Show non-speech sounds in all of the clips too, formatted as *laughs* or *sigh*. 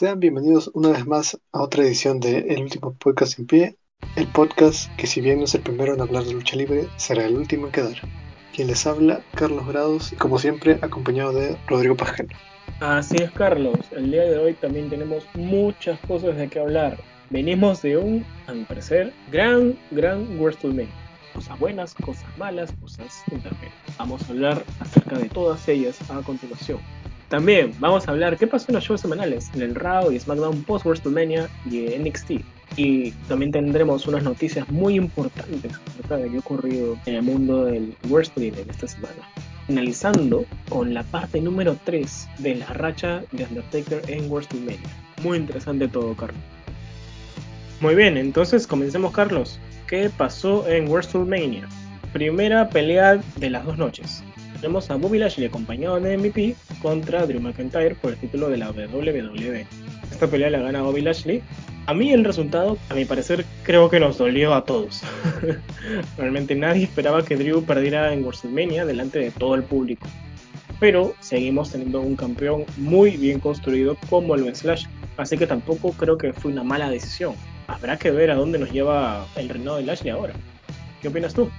Sean bienvenidos una vez más a otra edición de El último podcast en pie, el podcast que si bien no es el primero en hablar de lucha libre, será el último en quedar. Quien les habla, Carlos Grados, y como siempre, acompañado de Rodrigo Pajel. Así es, Carlos. El día de hoy también tenemos muchas cosas de qué hablar. Venimos de un, a mi parecer, gran, gran WrestleMania. Cosas buenas, cosas malas, cosas intermedias. Vamos a hablar acerca de todas ellas a continuación. También vamos a hablar qué pasó en los shows semanales, en el Raw y SmackDown post WrestleMania y NXT. Y también tendremos unas noticias muy importantes acerca de qué ha ocurrido en el mundo del wrestling en esta semana. Finalizando con la parte número 3 de la racha de Undertaker en WrestleMania. Muy interesante todo, Carlos. Muy bien, entonces comencemos, Carlos. ¿Qué pasó en WrestleMania? Primera pelea de las dos noches tenemos a Bobby Lashley acompañado de MVP contra Drew McIntyre por el título de la WWE. Esta pelea la gana Bobby Lashley. A mí el resultado, a mi parecer, creo que nos dolió a todos. *laughs* Realmente nadie esperaba que Drew perdiera en WrestleMania delante de todo el público. Pero seguimos teniendo un campeón muy bien construido como es Slash. Así que tampoco creo que fue una mala decisión. Habrá que ver a dónde nos lleva el reinado de Lashley ahora. ¿Qué opinas tú?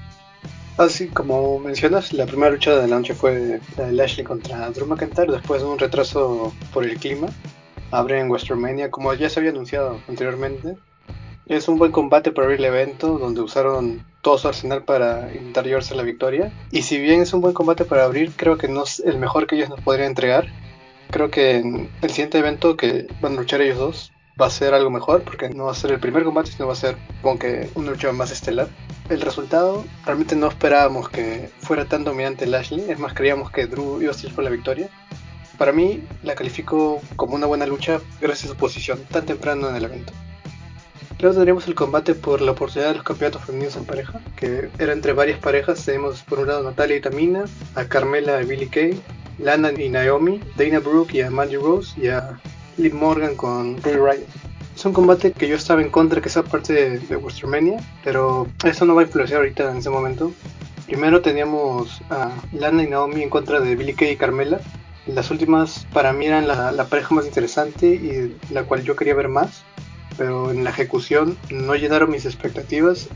Así como mencionas, la primera lucha de la noche fue la de Lashley contra Drew McIntyre después de un retraso por el clima. Abre en WrestleMania, como ya se había anunciado anteriormente. Es un buen combate para abrir el evento, donde usaron todo su arsenal para intentar llevarse la victoria. Y si bien es un buen combate para abrir, creo que no es el mejor que ellos nos podrían entregar. Creo que en el siguiente evento que van a luchar ellos dos va a ser algo mejor, porque no va a ser el primer combate, sino va a ser como que una lucha más estelar el resultado, realmente no esperábamos que fuera tan dominante Lashley, es más, creíamos que Drew iba a salir por la victoria. Para mí, la califico como una buena lucha gracias a su posición tan temprano en el evento. Luego tendríamos el combate por la oportunidad de los campeonatos femeninos en pareja, que era entre varias parejas. Tenemos por un lado a Natalia y Tamina, a Carmela y Billy Kay, Lana y Naomi, Dana Brooke y a Mandy Rose y a Liv Morgan con Ruby Riot. Es un combate que yo estaba en contra que sea parte de, de WrestleMania, pero eso no va a influenciar ahorita en ese momento. Primero teníamos a Lana y Naomi en contra de Billy Kay y Carmela. Las últimas para mí eran la, la pareja más interesante y la cual yo quería ver más, pero en la ejecución no llenaron mis expectativas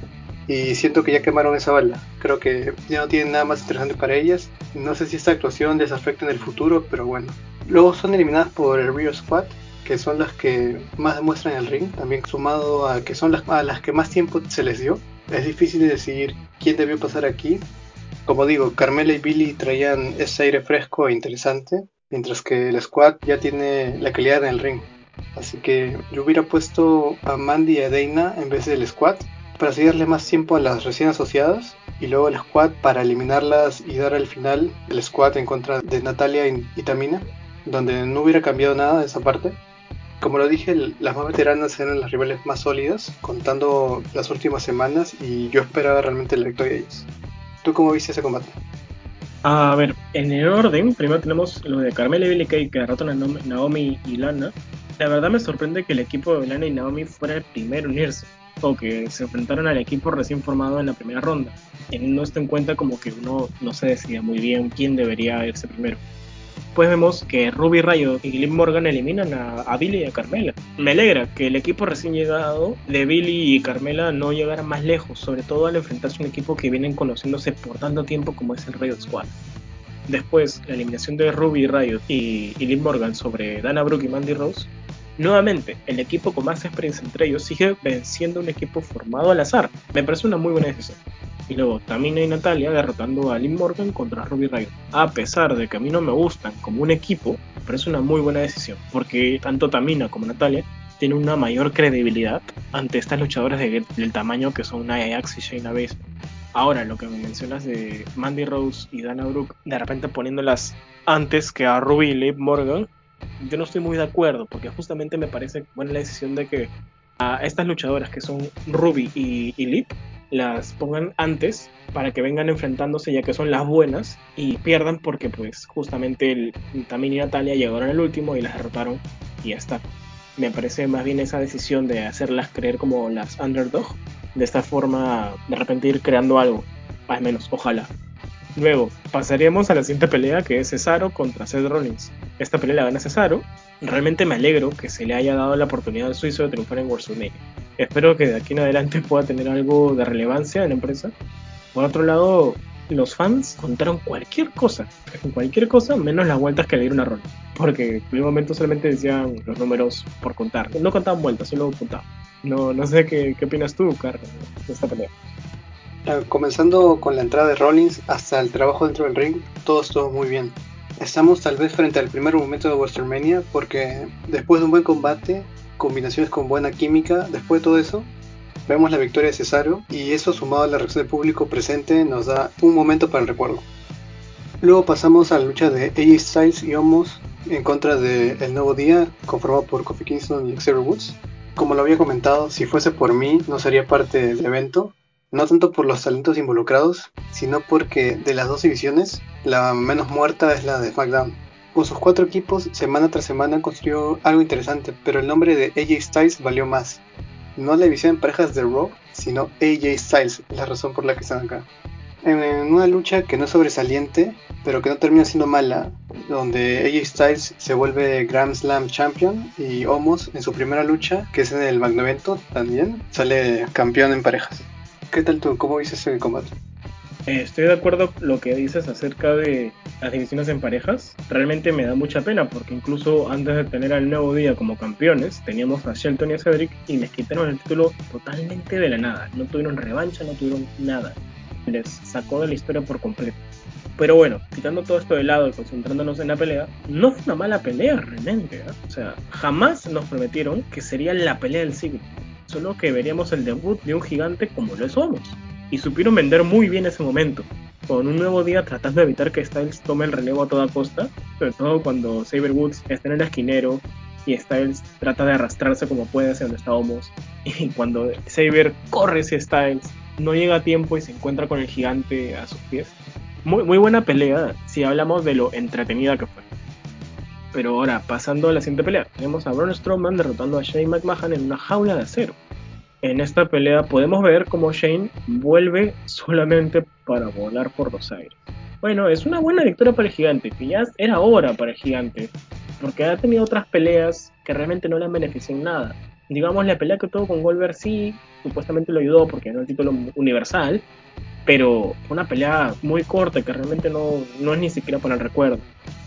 y siento que ya quemaron esa bala. Creo que ya no tienen nada más interesante para ellas. No sé si esta actuación les afecta en el futuro, pero bueno. Luego son eliminadas por el Rio Squad, que son las que más demuestran el ring, también sumado a que son las, a las que más tiempo se les dio. Es difícil decidir quién debió pasar aquí. Como digo, Carmela y Billy traían ese aire fresco e interesante, mientras que el squad ya tiene la calidad en el ring. Así que yo hubiera puesto a Mandy y a Dana en vez del squad para seguirle más tiempo a las recién asociadas y luego el squad para eliminarlas y dar al final el squad en contra de Natalia y Tamina, donde no hubiera cambiado nada de esa parte como lo dije, las más veteranas eran las rivales más sólidas, contando las últimas semanas, y yo esperaba realmente la victoria de ellas. ¿Tú cómo viste ese combate? A ver, en el orden, primero tenemos lo de Carmela y Billy Kay que a Naomi y Lana. La verdad me sorprende que el equipo de Lana y Naomi fuera el primero en unirse, o que se enfrentaron al equipo recién formado en la primera ronda, teniendo esto en cuenta como que uno no se decía muy bien quién debería irse primero. Después vemos que Ruby Rayo y Liv Morgan eliminan a, Billy y a Carmela. Me alegra que el equipo recién llegado de Billy y Carmela no llegara más lejos, sobre todo al enfrentarse a un equipo que vienen conociéndose por tanto tiempo como es el Riot Squad. Después, la eliminación de Ruby Riot y, y Morgan sobre Dana Brooke y Mandy Rose. Nuevamente, el equipo con más experiencia entre ellos sigue venciendo un equipo formado al azar. Me parece una muy buena decisión. Y luego Tamina y Natalia derrotando a Liv Morgan contra Ruby Riot. A pesar de que a mí no me gustan como un equipo, me parece una muy buena decisión. Porque tanto Tamina como Natalia tienen una mayor credibilidad ante estas luchadoras del tamaño que son Nia Jax y Shayna Baszler. Ahora, lo que me mencionas de Mandy Rose y Dana Brooke, de repente poniéndolas antes que a Ruby y Liv Morgan, yo no estoy muy de acuerdo, porque justamente me parece buena la decisión de que a estas luchadoras que son Ruby y, y Liv las pongan antes para que vengan enfrentándose ya que son las buenas y pierdan porque pues justamente el, y Natalia llegaron al último y las derrotaron y ya está. Me parece más bien esa decisión de hacerlas creer como las underdog, de esta forma de repente ir creando algo, al menos, ojalá. Luego, pasaríamos a la siguiente pelea que es Cesaro contra Seth Rollins. Esta pelea la gana Cesaro. Realmente me alegro que se le haya dado la oportunidad al suizo de triunfar en WrestleMania. Espero que de aquí en adelante pueda tener algo de relevancia en la empresa. Por otro lado, los fans contaron cualquier cosa, cualquier cosa menos las vueltas que le dieron a Rollins. Porque en un momento solamente decían los números por contar. No contaban vueltas, solo contaban. No, no sé qué, qué opinas tú, Carlos, de esta pelea. Ah, comenzando con la entrada de Rollins hasta el trabajo dentro del ring, todo estuvo muy bien. Estamos tal vez frente al primer momento de WrestleMania porque después de un buen combate, combinaciones con buena química, después de todo eso, vemos la victoria de Cesaro y eso sumado a la reacción del público presente nos da un momento para el recuerdo. Luego pasamos a la lucha de AJ Styles y Omos en contra de El Nuevo Día, conformado por Kofi Kingston y Xavier Woods. Como lo había comentado, si fuese por mí no sería parte del evento, no tanto por los talentos involucrados, sino porque de las dos divisiones, la menos muerta es la de SmackDown. Con sus cuatro equipos, semana tras semana construyó algo interesante, pero el nombre de AJ Styles valió más. No la división en parejas de Raw, sino AJ Styles, es la razón por la que están acá. En una lucha que no es sobresaliente, pero que no termina siendo mala, donde AJ Styles se vuelve Grand Slam Champion y Omos en su primera lucha, que es en el Magno Evento también, sale campeón en parejas. ¿Qué tal tú? ¿Cómo dices el combate? Eh, estoy de acuerdo con lo que dices acerca de las divisiones en parejas. Realmente me da mucha pena porque incluso antes de tener al nuevo día como campeones, teníamos a Shelton y a Cedric y les quitaron el título totalmente de la nada. No tuvieron revancha, no tuvieron nada. Les sacó de la historia por completo. Pero bueno, quitando todo esto de lado y concentrándonos en la pelea, no fue una mala pelea realmente. ¿eh? O sea, jamás nos prometieron que sería la pelea del siglo solo que veríamos el debut de un gigante como lo somos. Y supieron vender muy bien ese momento, con un nuevo día tratando de evitar que Styles tome el relevo a toda costa, sobre todo cuando Saber Woods está en el esquinero y Styles trata de arrastrarse como puede hacia donde estábamos. *laughs* Y cuando Saber corre hacia Styles, no llega a tiempo y se encuentra con el gigante a sus pies. Muy, muy buena pelea si hablamos de lo entretenida que fue. Pero ahora, pasando a la siguiente pelea, tenemos a Braun Strowman derrotando a Shane McMahon en una jaula de acero. En esta pelea podemos ver cómo Shane vuelve solamente para volar por los aires. Bueno, es una buena victoria para el gigante, que ya era hora para el gigante, porque ha tenido otras peleas que realmente no le han beneficiado en nada. Digamos, la pelea que tuvo con Goldberg sí, supuestamente lo ayudó porque ganó el título universal, pero una pelea muy corta que realmente no, no es ni siquiera para el recuerdo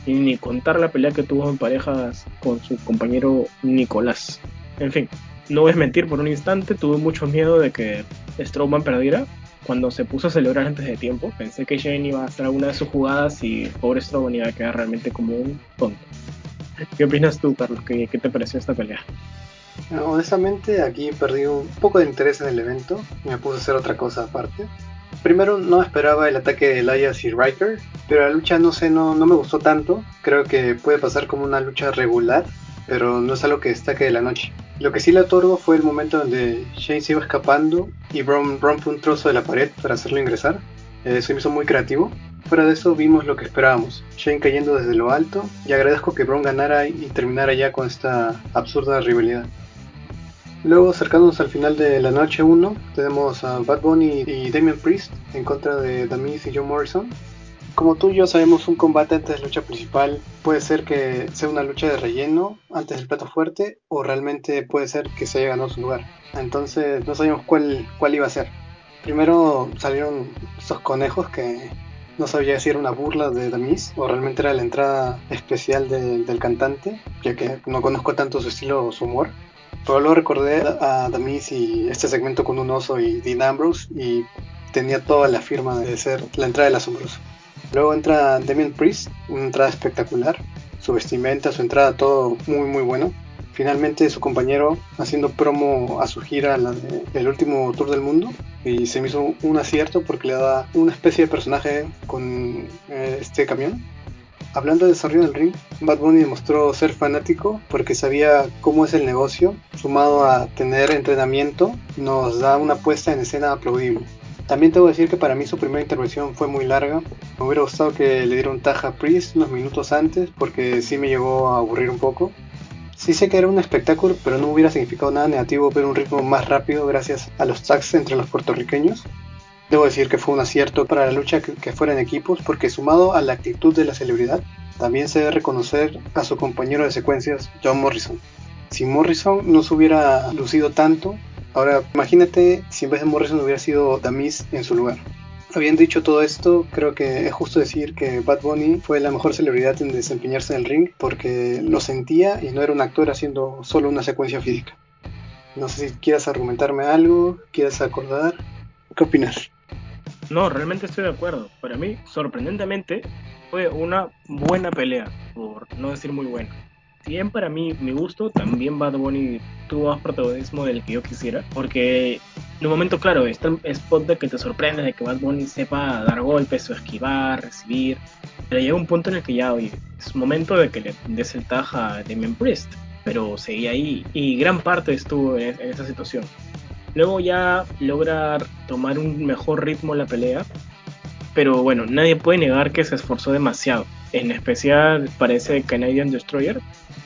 y ni contar la pelea que tuvo en parejas con su compañero Nicolás. En fin, no voy a mentir por un instante, tuve mucho miedo de que Strowman perdiera. Cuando se puso a celebrar antes de tiempo, pensé que Shane iba a hacer alguna de sus jugadas y pobre Strowman iba a quedar realmente como un tonto. ¿Qué opinas tú, Carlos? ¿Qué, qué te pareció esta pelea? honestamente, aquí perdí un poco de interés en el evento me puse a hacer otra cosa aparte. Primero no esperaba el ataque de Elias y Riker, pero la lucha no sé, no, no me gustó tanto. Creo que puede pasar como una lucha regular, pero no es algo que destaque de la noche. Lo que sí le otorgo fue el momento donde Shane se iba escapando y Braun rompe un trozo de la pared para hacerlo ingresar. Eh, se hizo muy creativo. Fuera de eso vimos lo que esperábamos, Shane cayendo desde lo alto y agradezco que Braun ganara y terminara ya con esta absurda rivalidad. Luego, acercándonos al final de la noche 1, tenemos a Bad Bunny y Damian Priest en contra de Damis y John Morrison. Como tú y yo sabemos, un combate antes de la lucha principal puede ser que sea una lucha de relleno antes del plato fuerte o realmente puede ser que se haya ganado su lugar. Entonces no sabíamos cuál, cuál iba a ser. Primero salieron esos conejos que no sabía si era una burla de Damis o realmente era la entrada especial del cantante, ya que no conozco tanto su estilo o su humor. Pero luego recordé a Damis y este segmento con un oso y Dean Ambrose y tenía toda la firma de ser la entrada del asombroso. Luego entra Damien Priest, una entrada espectacular. Su vestimenta, su entrada, todo muy muy bueno. Finalmente su compañero haciendo promo a su gira, el último tour del mundo, y se me hizo un acierto porque le da una especie de personaje con eh, este camión Hablando de desarrollo del ring, Bad Bunny demostró ser fanático porque sabía cómo es el negocio, sumado a tener entrenamiento, nos da una puesta en escena aplaudible. También tengo que decir que para mí su primera intervención fue muy larga. Me hubiera gustado que le diera un taja a Priest unos minutos antes porque sí me llegó a aburrir un poco. Sí sé que era un espectáculo, pero no hubiera significado nada negativo ver un ritmo más rápido gracias a los tags entre los puertorriqueños. Debo decir que fue un acierto para la lucha que, que fuera en equipos porque sumado a la actitud de la celebridad, también se debe reconocer a su compañero de secuencias, John Morrison. Si Morrison no se hubiera lucido tanto, ahora imagínate si en vez de Morrison hubiera sido Damis en su lugar. Habiendo dicho todo esto, creo que es justo decir que Bad Bunny fue la mejor celebridad en desempeñarse en el ring porque lo sentía y no era un actor haciendo solo una secuencia física. No sé si quieras argumentarme algo, quieras acordar. ¿Qué opinas? No, realmente estoy de acuerdo. Para mí, sorprendentemente, fue una buena pelea, por no decir muy buena. Si bien para mí, mi gusto, también Bad Bunny tuvo más protagonismo del que yo quisiera, porque en un momento, claro, está el spot de que te sorprende, de que Bad Bunny sepa dar golpes o esquivar, recibir, pero llega un punto en el que ya, oye, es momento de que le des el taja a Damien Priest, pero seguía ahí y gran parte estuvo en, en esa situación. Luego ya logra tomar un mejor ritmo la pelea, pero bueno, nadie puede negar que se esforzó demasiado. En especial parece Canadian Destroyer,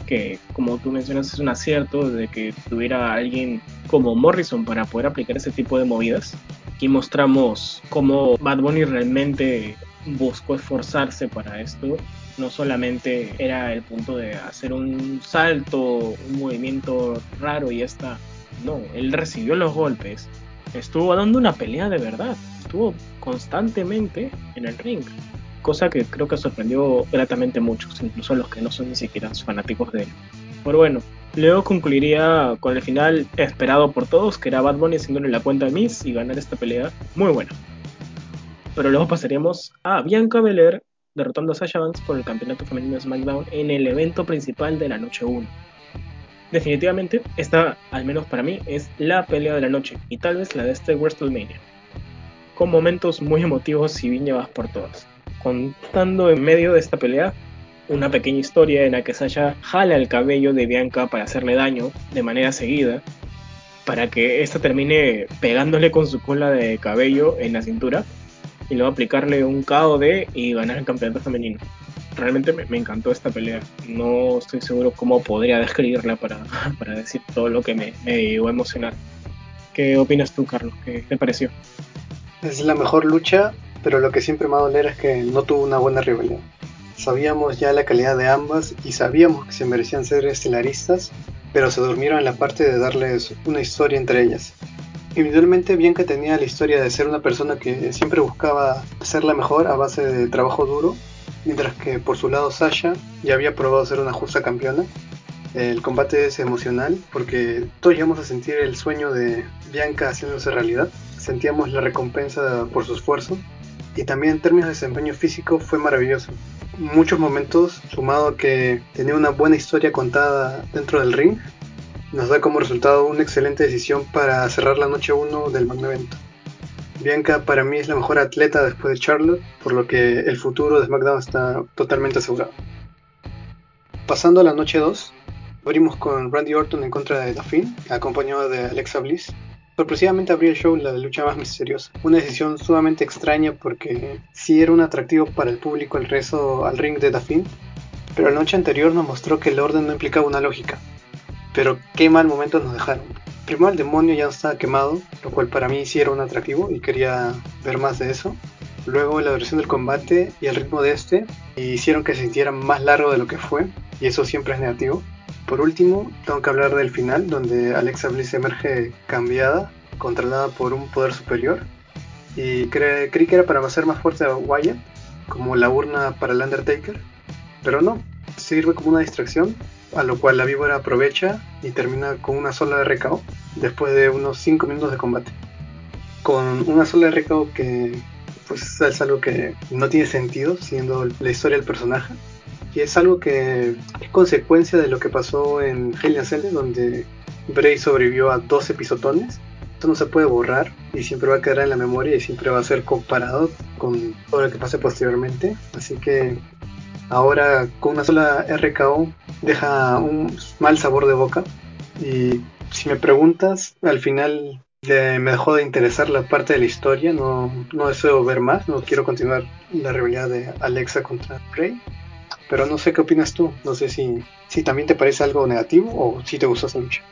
que como tú mencionas es un acierto de que tuviera alguien como Morrison para poder aplicar ese tipo de movidas. Aquí mostramos cómo Bad Bunny realmente buscó esforzarse para esto. No solamente era el punto de hacer un salto, un movimiento raro y ya está. No, él recibió los golpes. Estuvo dando una pelea de verdad. Estuvo constantemente en el ring cosa que creo que sorprendió gratamente a muchos, incluso a los que no son ni siquiera fanáticos de él. Pero bueno, luego concluiría con el final esperado por todos, que era Bad Bunny haciéndole la cuenta a Miss y ganar esta pelea muy buena. Pero luego pasaríamos a Bianca Belair derrotando a Sasha Banks por el campeonato femenino de SmackDown en el evento principal de la noche 1. Definitivamente, esta, al menos para mí, es la pelea de la noche y tal vez la de este WrestleMania, con momentos muy emotivos y bien llevados por todas contando en medio de esta pelea una pequeña historia en la que Sasha jala el cabello de Bianca para hacerle daño de manera seguida, para que ésta termine pegándole con su cola de cabello en la cintura y luego aplicarle un KOD y ganar el campeonato femenino. Realmente me, encantó esta pelea. No estoy seguro cómo podría describirla para, para decir todo lo que me, me a emocionar. ¿Qué opinas tú, Carlos? ¿Qué te pareció? Es la mejor lucha pero lo que siempre me va a doler es que no tuvo una buena rivalidad. Sabíamos ya la calidad de ambas y sabíamos que se merecían ser estelaristas, pero se durmieron en la parte de darles una historia entre ellas. Individualmente Bianca tenía la historia de ser una persona que siempre buscaba hacerla mejor a base de trabajo duro, mientras que por su lado Sasha ya había probado ser una justa campeona. El combate es emocional porque todos llegamos a sentir el sueño de Bianca haciéndose realidad. Sentíamos la recompensa por su esfuerzo y también en términos de desempeño físico fue maravilloso. Muchos momentos, sumado a que tenía una buena historia contada dentro del ring, nos da como resultado una excelente decisión para cerrar la noche 1 del magno evento. Bianca para mí es la mejor atleta después de Charlotte, por lo que el futuro de SmackDown está totalmente asegurado. Pasando a la noche 2, abrimos con Randy Orton en contra de The acompañado de Alexa Bliss, Sorpresivamente abrió el show la lucha más misteriosa. Una decisión sumamente extraña porque sí era un atractivo para el público el rezo al ring de Dafin, pero la noche anterior nos mostró que el orden no implicaba una lógica. Pero qué mal momento nos dejaron. Primero el demonio ya estaba quemado, lo cual para mí sí era un atractivo y quería ver más de eso. Luego la duración del combate y el ritmo de este hicieron que se sintiera más largo de lo que fue, y eso siempre es negativo. Por último, tengo que hablar del final, donde Alexa Bliss emerge cambiada, controlada por un poder superior. Y creí que era para hacer más fuerte a Wyatt, como la urna para el Undertaker. Pero no, sirve como una distracción, a lo cual la víbora aprovecha y termina con una sola RKO después de unos 5 minutos de combate. Con una sola RKO que pues es algo que no tiene sentido siendo la historia del personaje y es algo que es consecuencia de lo que pasó en Hell in Cell, donde Bray sobrevivió a 12 pisotones. Esto no se puede borrar y siempre va a quedar en la memoria y siempre va a ser comparado con todo lo que pase posteriormente. Así que ahora con una sola RKO deja un mal sabor de boca. Y si me preguntas, al final me dejó de interesar la parte de la historia, no, no deseo ver más, no quiero continuar la rivalidad de Alexa contra Bray. Pero no sé qué opinas tú. No sé si, si también te parece algo negativo o si te gustó esa lucha.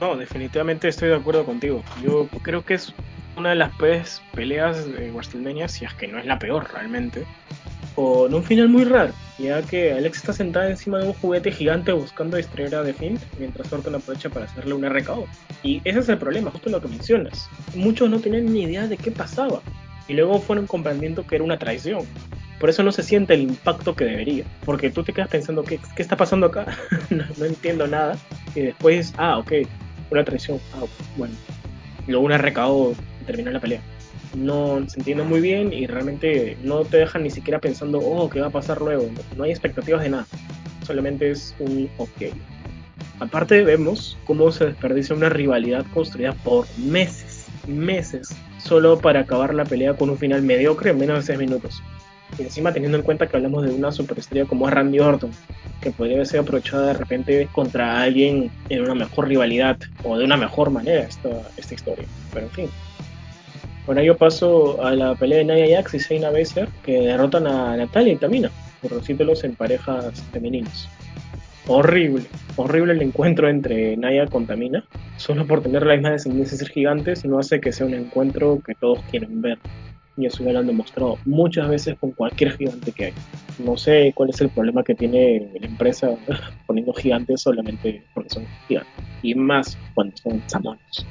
No, definitivamente estoy de acuerdo contigo. Yo creo que es una de las peores peleas de WrestleMania, si es que no es la peor realmente, con un final muy raro, ya que Alex está sentada encima de un juguete gigante buscando distraer a The Fiend, mientras Orton aprovecha para hacerle un RKO. Y ese es el problema, justo lo que mencionas. Muchos no tenían ni idea de qué pasaba, y luego fueron comprendiendo que era una traición. Por eso no se siente el impacto que debería, porque tú te quedas pensando, ¿qué, qué está pasando acá? *laughs* no, entiendo nada. Y después, ah, ok, una traición, ah, bueno. Y luego un RKO y termina la pelea no se entiende muy bien y realmente no te dejan ni siquiera pensando, oh, ¿qué va a pasar luego? No, hay expectativas de nada, solamente es un ok. Aparte vemos cómo se desperdicia una rivalidad construida por meses, meses, solo para acabar la pelea con un final mediocre en menos de 6 minutos. Y encima teniendo en cuenta que hablamos de una superestrella como Randy Orton, que podría ser aprovechada de repente contra alguien en una mejor rivalidad o de una mejor manera esta, esta historia. Pero en fin, bueno, yo paso a la pelea de Nia Jax y Shayna Baszler, que derrotan a Natalia y Tamina por los títulos en parejas femeninas. Horrible, horrible el encuentro entre Naya con Tamina. Solo por tener la misma descendencia de ser gigantes no hace que sea un encuentro que todos quieren ver. Y eso ya lo han demostrado muchas veces con cualquier gigante que hay. No sé cuál es el problema que tiene la empresa *laughs* poniendo gigantes solamente porque son gigantes. Y más cuando son samones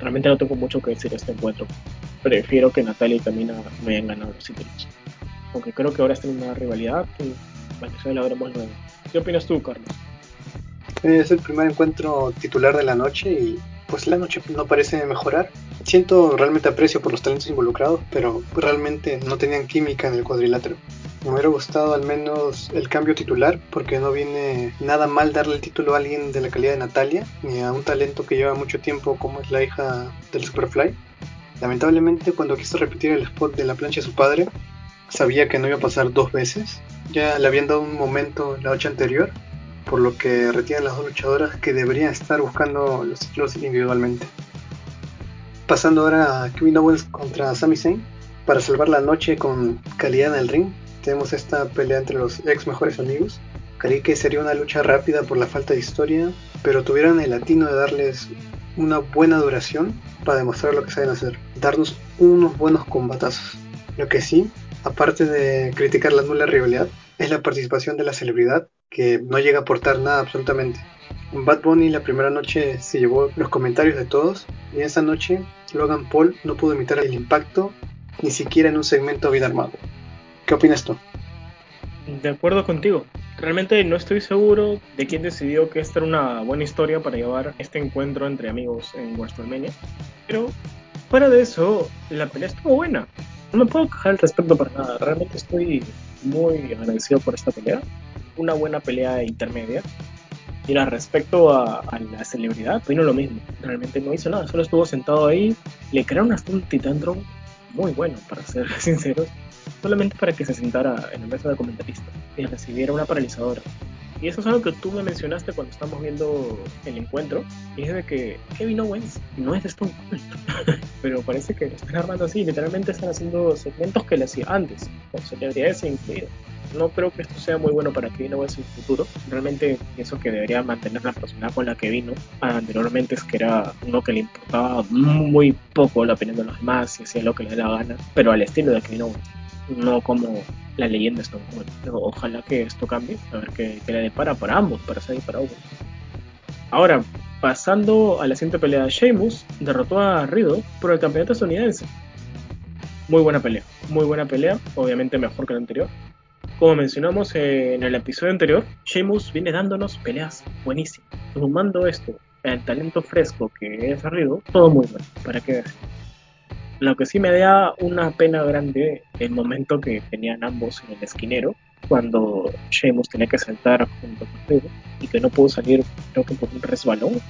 realmente no tengo mucho que decir de este encuentro. Prefiero que Natalia y Tamina me hayan ganado los títulos. Aunque creo que ahora están en una rivalidad que, eso lo veremos luego. ¿Qué opinas tú, Carlos? Es el primer encuentro titular de la noche y pues la noche no parece mejorar. Siento realmente aprecio por los talentos involucrados, pero realmente no tenían química en el cuadrilátero. Me hubiera gustado al menos el cambio titular, porque no viene nada mal darle el título a alguien de la calidad de Natalia, ni a un talento que lleva mucho tiempo como es la hija del Superfly. Lamentablemente, cuando quiso repetir el spot de la plancha de su padre, sabía que no iba a pasar dos veces. Ya le habían dado un momento la noche anterior, por lo que retiran las dos luchadoras que deberían estar buscando los títulos individualmente. Pasando ahora a Kevin Owens contra Sami Zayn para salvar la noche con calidad en el ring tenemos esta pelea entre los ex mejores amigos. Creí que sería una lucha rápida por la falta de historia, pero tuvieron el latino de darles una buena duración para demostrar lo que saben hacer, darnos unos buenos combatazos. Lo que sí, aparte de criticar la nula rivalidad, es la participación de la celebridad, que no llega a aportar nada absolutamente. Bad Bunny la primera noche se llevó los comentarios de todos y esa noche Logan Paul no pudo imitar el impacto ni siquiera en un segmento bien armado. ¿Qué opinas tú? De acuerdo contigo. Realmente no estoy seguro de quién decidió que esta era una buena historia para llevar este encuentro entre amigos en WrestleMania. Pero fuera de eso, la pelea estuvo buena. No me puedo quejar al respecto para nada. Realmente estoy muy agradecido por esta pelea. Una buena pelea intermedia. Y respecto a, la celebridad, vino lo mismo. Realmente no hizo nada, solo estuvo sentado ahí. Le crearon hasta un titantron muy bueno, para ser *laughs* sinceros solamente para que se sentara en la mesa de comentarista y recibiera una paralizadora. Y eso es algo que tú me mencionaste cuando estamos viendo el encuentro, y es de que Kevin Owens no es Stone Cold, *laughs* pero parece que lo están armando así, literalmente están haciendo segmentos que le hacía antes, con celebridades incluidas. No creo que esto sea muy bueno para Kevin Owens en el futuro. Realmente pienso que debería mantener la personalidad con la que vino anteriormente, es que era uno que le importaba muy poco la opinión de los demás y hacía lo que le dé la gana, pero al estilo de Kevin Owens no como la leyenda Stone Cold. Ojalá que esto cambie, a ver qué, le depara para ambos, para Sami y para Owens. Ahora, pasando a la siguiente pelea, Sheamus derrotó a Riddle por el campeonato estadounidense. Muy buena pelea, muy buena pelea, obviamente mejor que la anterior. Como mencionamos en el episodio anterior, Sheamus viene dándonos peleas buenísimas. Sumando esto, el talento fresco que es Riddle, todo muy bueno, para que lo que sí me da una pena grande el momento que tenían ambos en el esquinero, cuando Sheamus tenía que saltar junto con Riddle y que no pudo salir, creo que por un resbalón.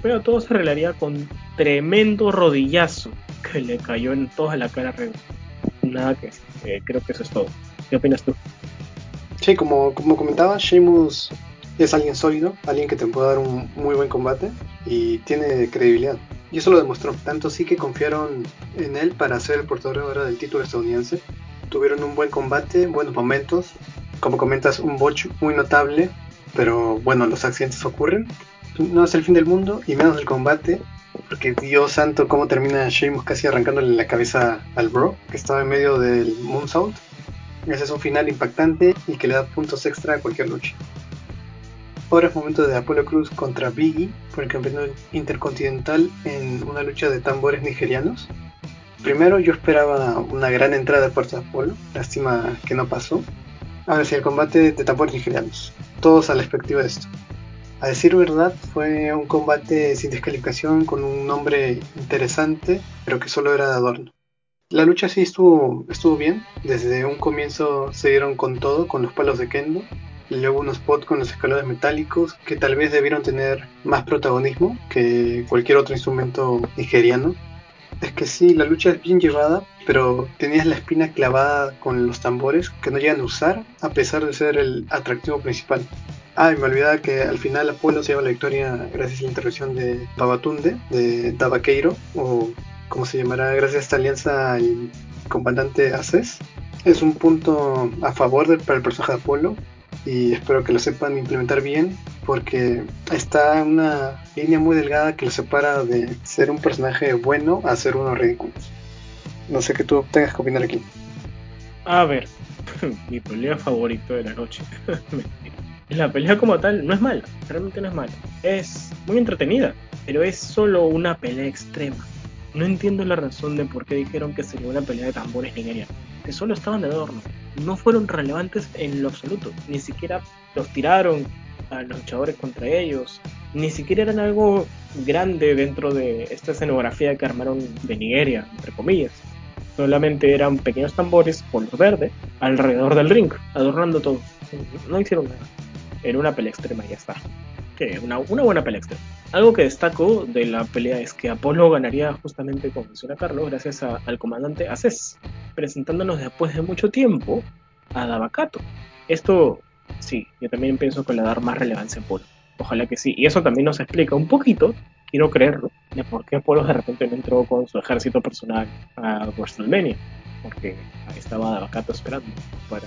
Pero todo se arreglaría con tremendo rodillazo que le cayó en toda la cara a. Nada que eh, creo que eso es todo. ¿Qué opinas tú? Sí, como, como comentaba, Sheamus es alguien sólido, alguien que te puede dar un muy buen combate y tiene credibilidad. Y eso lo demostró. Tanto sí que confiaron en él para ser el portador ahora del título estadounidense. Tuvieron un buen combate, buenos momentos. Como comentas, un botch muy notable. Pero bueno, los accidentes ocurren. No es el fin del mundo y menos el combate. porque Dios santo, cómo termina Sheamus casi arrancándole la cabeza al bro, que estaba en medio del Moonsault. Ese es un final impactante y que le da puntos extra a cualquier lucha. Ahora es momento de Apollo Cruz contra Biggie por el campeonato intercontinental en una lucha de tambores nigerianos. Primero yo esperaba una gran entrada por parte de Apolo, lástima que no pasó. Ahora sí, el combate de tambores nigerianos. Todos a la expectativa de esto. A decir verdad, fue un combate sin descalificación con un nombre interesante, pero que solo era de adorno. La lucha sí estuvo, estuvo bien. Desde un comienzo se dieron con todo, con los palos de Kendo. Y luego unos spots con los escalones metálicos que tal vez debieron tener más protagonismo que cualquier otro instrumento nigeriano. Es que sí, la lucha es bien llevada, pero tenías la espina clavada con los tambores que no llegan a usar a pesar de ser el atractivo principal. Ah, y me olvidaba que al final Apolo se lleva la victoria gracias a la intervención de Babatunde, de Tabaqueiro, o como se llamará, gracias a esta alianza al comandante Aces. Es un punto a favor para el personaje de Apolo y espero que lo sepan implementar bien porque está una línea muy delgada que lo separa de ser un personaje bueno a ser uno ridículo. No sé qué tú tengas que opinar aquí. A ver, *laughs* mi pelea favorito de la noche. *laughs* La pelea como tal no es mala, realmente no es mala. Es muy entretenida, pero es solo una pelea extrema. No entiendo la razón de por qué dijeron que sería una pelea de tambores nigerianos, que solo estaban de adorno. No fueron relevantes en lo absoluto, ni siquiera los tiraron a los luchadores contra ellos, ni siquiera eran algo grande dentro de esta escenografía que armaron de Nigeria, entre comillas. Solamente eran pequeños tambores color verde alrededor del ring, adornando todo. No hicieron nada en una pelea extrema y ya está. Que una, buena pelea extrema. Algo que destaco de la pelea es que Apolo ganaría justamente, como menciona Carlos, gracias al comandante Aces, presentándonos después de mucho tiempo a Dabakato. Esto, sí, yo también pienso que le dar más relevancia a Apolo. Ojalá que sí. Y eso también nos explica un poquito, quiero creerlo, de por qué Apolo de repente no entró con su ejército personal a WrestleMania. Porque estaba Dabakato esperando, para,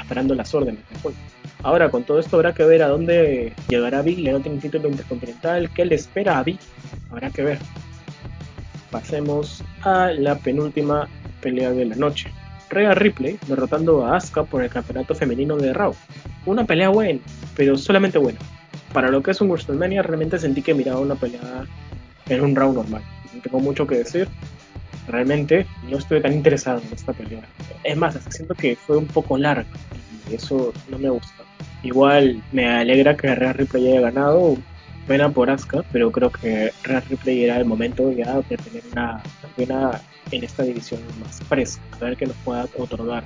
esperando las órdenes de Apolo. Ahora, con todo esto habrá que ver a dónde llegará Big. Le no tiene título intercontinental. ¿Qué le espera a Big? Habrá que ver. Pasemos a la penúltima pelea de la noche. Rhea Ripley derrotando a Asuka por el campeonato femenino de Raw. Una pelea buena, pero solamente buena. Para lo que es un WrestleMania, realmente sentí que miraba una pelea en un Raw normal. No tengo mucho que decir. Realmente no estoy tan interesado en esta pelea. Es más, siento que fue un poco larga y eso no me gusta. Igual me alegra que Real Ripley haya ganado, pena por Asuka, pero creo que Real Ripley era el momento ya de tener una campeona en esta división más fresca, a ver qué nos pueda otorgar.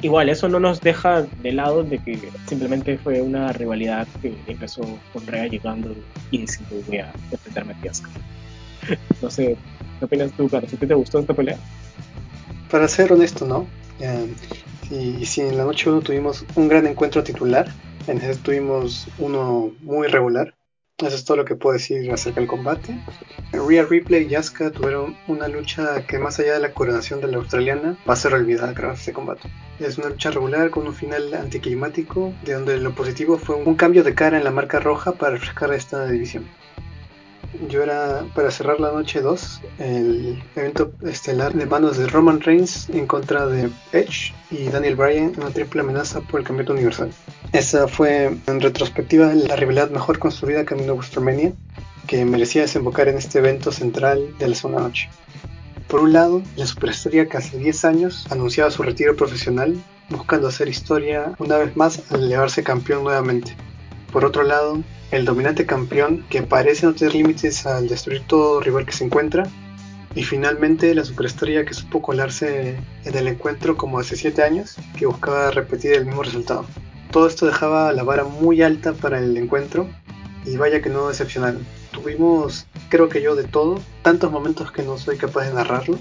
Igual, eso no nos deja de lado de que simplemente fue una rivalidad que empezó con Rhea llegando y diciendo voy a enfrentarme a Asuka. *laughs* no sé, ¿qué opinas tú, Carlos? ¿Qué te gustó esta pelea? Para ser honesto, ¿no? Eh, y si en la noche 1 tuvimos un gran encuentro titular, en ese tuvimos uno muy regular. Eso es todo lo que puedo decir acerca del combate. Rhea Ripley y Asuka tuvieron una lucha que más allá de la coronación de la australiana va a ser olvidada gracias a este combate. Es una lucha regular con un final anticlimático, de donde lo positivo fue un cambio de cara en la marca roja para refrescar esta división yo era para cerrar la noche 2, el evento estelar de manos de Roman Reigns en contra de Edge y Daniel Bryan en una triple amenaza por el campeonato universal. Esa fue en retrospectiva la rivalidad mejor construida camino a WrestleMania que merecía desembocar en este evento central de la segunda noche. Por un lado, la superestrella que hace 10 años anunciaba su retiro profesional, buscando hacer historia una vez más al elevarse campeón nuevamente. Por otro lado, el dominante campeón que parece no tener límites al destruir todo rival que se encuentra. Y finalmente la superestrella que supo colarse en el encuentro como hace 7 años, que buscaba repetir el mismo resultado. Todo esto dejaba la vara muy alta para el encuentro y vaya que no decepcionaron. Tuvimos, creo que yo, de todo, tantos momentos que no soy capaz de narrarlo.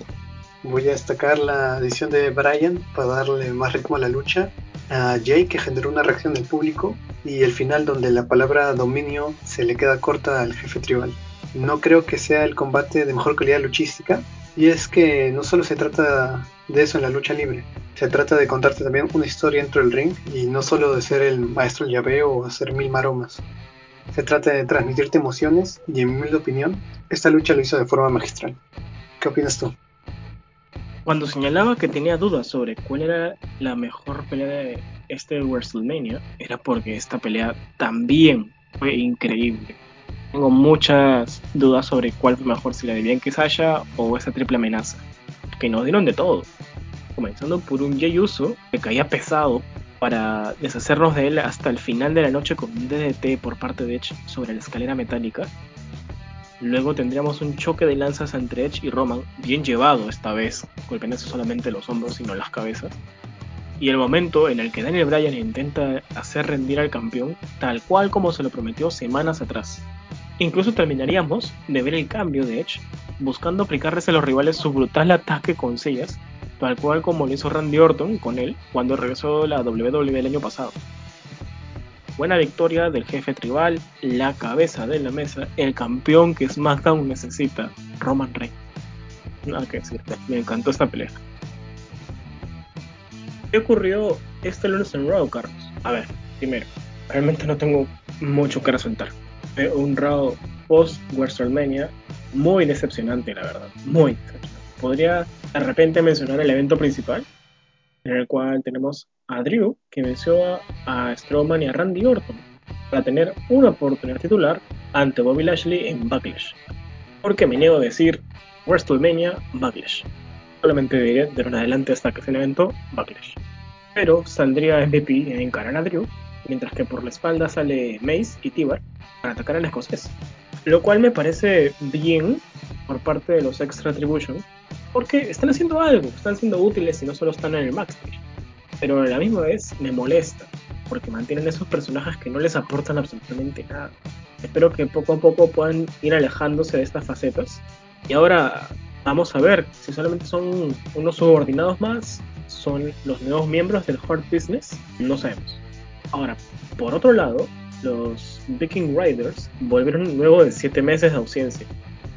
Voy a destacar la edición de Brian para darle más ritmo a la lucha a Jay que generó una reacción del público y el final donde la palabra dominio se le queda corta al jefe tribal. No creo que sea el combate de mejor calidad luchística y es que no solo se trata de eso en la lucha libre, se trata de contarte también una historia dentro del ring y no solo de ser el maestro llaveo o hacer mil maromas. se trata de transmitirte emociones y en mi opinión, esta lucha lo hizo de forma magistral. ¿Qué opinas tú? Cuando señalaba que tenía dudas sobre cuál era la mejor pelea de este WrestleMania, era porque esta pelea también fue increíble. Tengo muchas dudas sobre cuál fue mejor, si la de Bianca Sasha o esa triple amenaza, que nos dieron de todo. Comenzando por un Jey Uso que caía pesado para deshacernos de él hasta el final de la noche con un DDT por parte de Edge sobre la escalera metálica Luego tendríamos un choque de lanzas entre Edge y Roman, bien llevado esta vez, golpeándose solamente los hombros sino las cabezas. Y el momento en el que Daniel Bryan intenta hacer rendir al campeón, tal cual como se lo prometió semanas atrás. Incluso terminaríamos de ver el cambio de Edge, buscando aplicarles a los rivales su brutal ataque con sillas, tal cual como lo hizo Randy Orton con él cuando regresó la WWE el año pasado. Buena victoria del jefe tribal, la cabeza de la mesa, el campeón que SmackDown necesita, Roman Reigns. Nada que decirte, me encantó esta pelea. ¿Qué ocurrió este lunes en Raw, Carlos? A ver, primero, realmente no tengo mucho que resaltar. Fue un Raw post WrestleMania muy decepcionante, la verdad. Muy decepcionante. Podría de repente mencionar el evento principal, en el cual tenemos a Drew, que venció a, Strowman y a Randy Orton para tener una oportunidad titular ante Bobby Lashley en Backlash. Porque me niego a decir WrestleMania Backlash. Solamente diré de en adelante hasta que sea el evento Backlash. Pero saldría MVP en encarar a Drew, mientras que por la espalda sale Mace y Tibar para atacar al escocés. Lo cual me parece bien por parte de los Extra Attribution, porque están haciendo algo, están siendo útiles y no solo están en el backstage pero a la misma vez me molesta, porque mantienen esos personajes que no les aportan absolutamente nada. Espero que poco a poco puedan ir alejándose de estas facetas. Y ahora vamos a ver si solamente son unos subordinados más, son los nuevos miembros del Hard Business, no sabemos. Ahora, por otro lado, los Viking Riders volvieron luego de 7 meses de ausencia,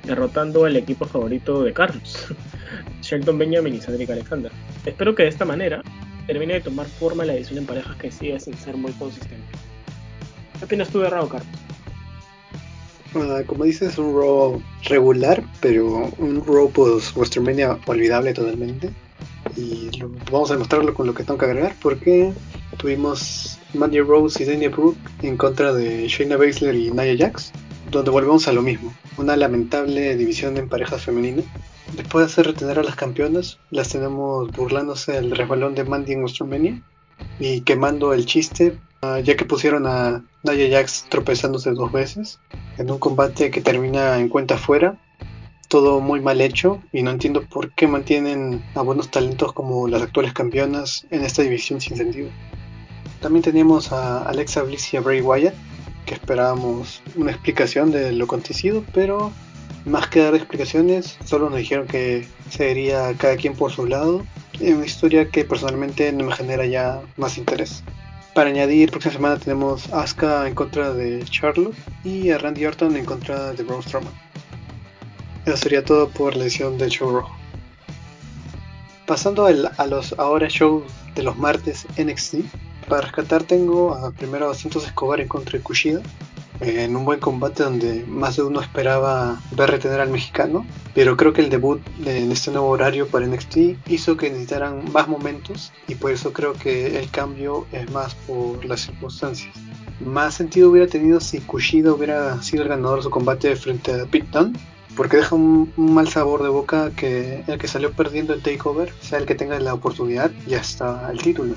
derrotando al equipo favorito de Carlos, *laughs* Shelton Benjamin y Cedric Alexander. Espero que de esta manera termine de tomar forma la edición en parejas que sigue sin ser muy consistente. ¿Qué opinas tú de Raw? Ah, como dices, un Raw regular, pero un Raw post WrestleMania olvidable totalmente. Y vamos a demostrarlo con lo que tengo que agregar, porque tuvimos Mandy Rose y Dania Brooke en contra de Shayna Baszler y Nia Jax, donde volvemos a lo mismo, una lamentable división en parejas femeninas Después de hacer retener a las campeonas, las tenemos burlándose del resbalón de Mandy en WrestleMania y quemando el chiste, ah, ya que pusieron a Nia Jax tropezándose dos veces en un combate que termina en cuenta fuera. Todo muy mal hecho y no entiendo por qué mantienen a buenos talentos como las actuales campeonas en esta división sin sentido. También teníamos a Alexa Bliss y a Bray Wyatt, que esperábamos una explicación de lo acontecido, pero más que dar explicaciones, solo nos dijeron que sería cada quien por su lado, en una historia que personalmente no me genera ya más interés. Para añadir, próxima semana tenemos Asuka en contra de Charlotte y a Randy Orton en contra de Braun Strowman. Eso sería todo por la edición de Show Rojo. Pasando a los ahora shows de los martes NXT, para rescatar tengo a primero a Santos Escobar en contra de Kushida, en un buen combate donde más de uno esperaba ver retener al mexicano, pero creo que el debut en este nuevo horario para NXT hizo que necesitaran más momentos y por eso creo que el cambio es más por las circunstancias. Más sentido hubiera tenido si Kushida hubiera sido el ganador de su combate frente a Dunne, porque deja un, mal sabor de boca que el que salió perdiendo el takeover sea el que tenga la oportunidad y hasta el título.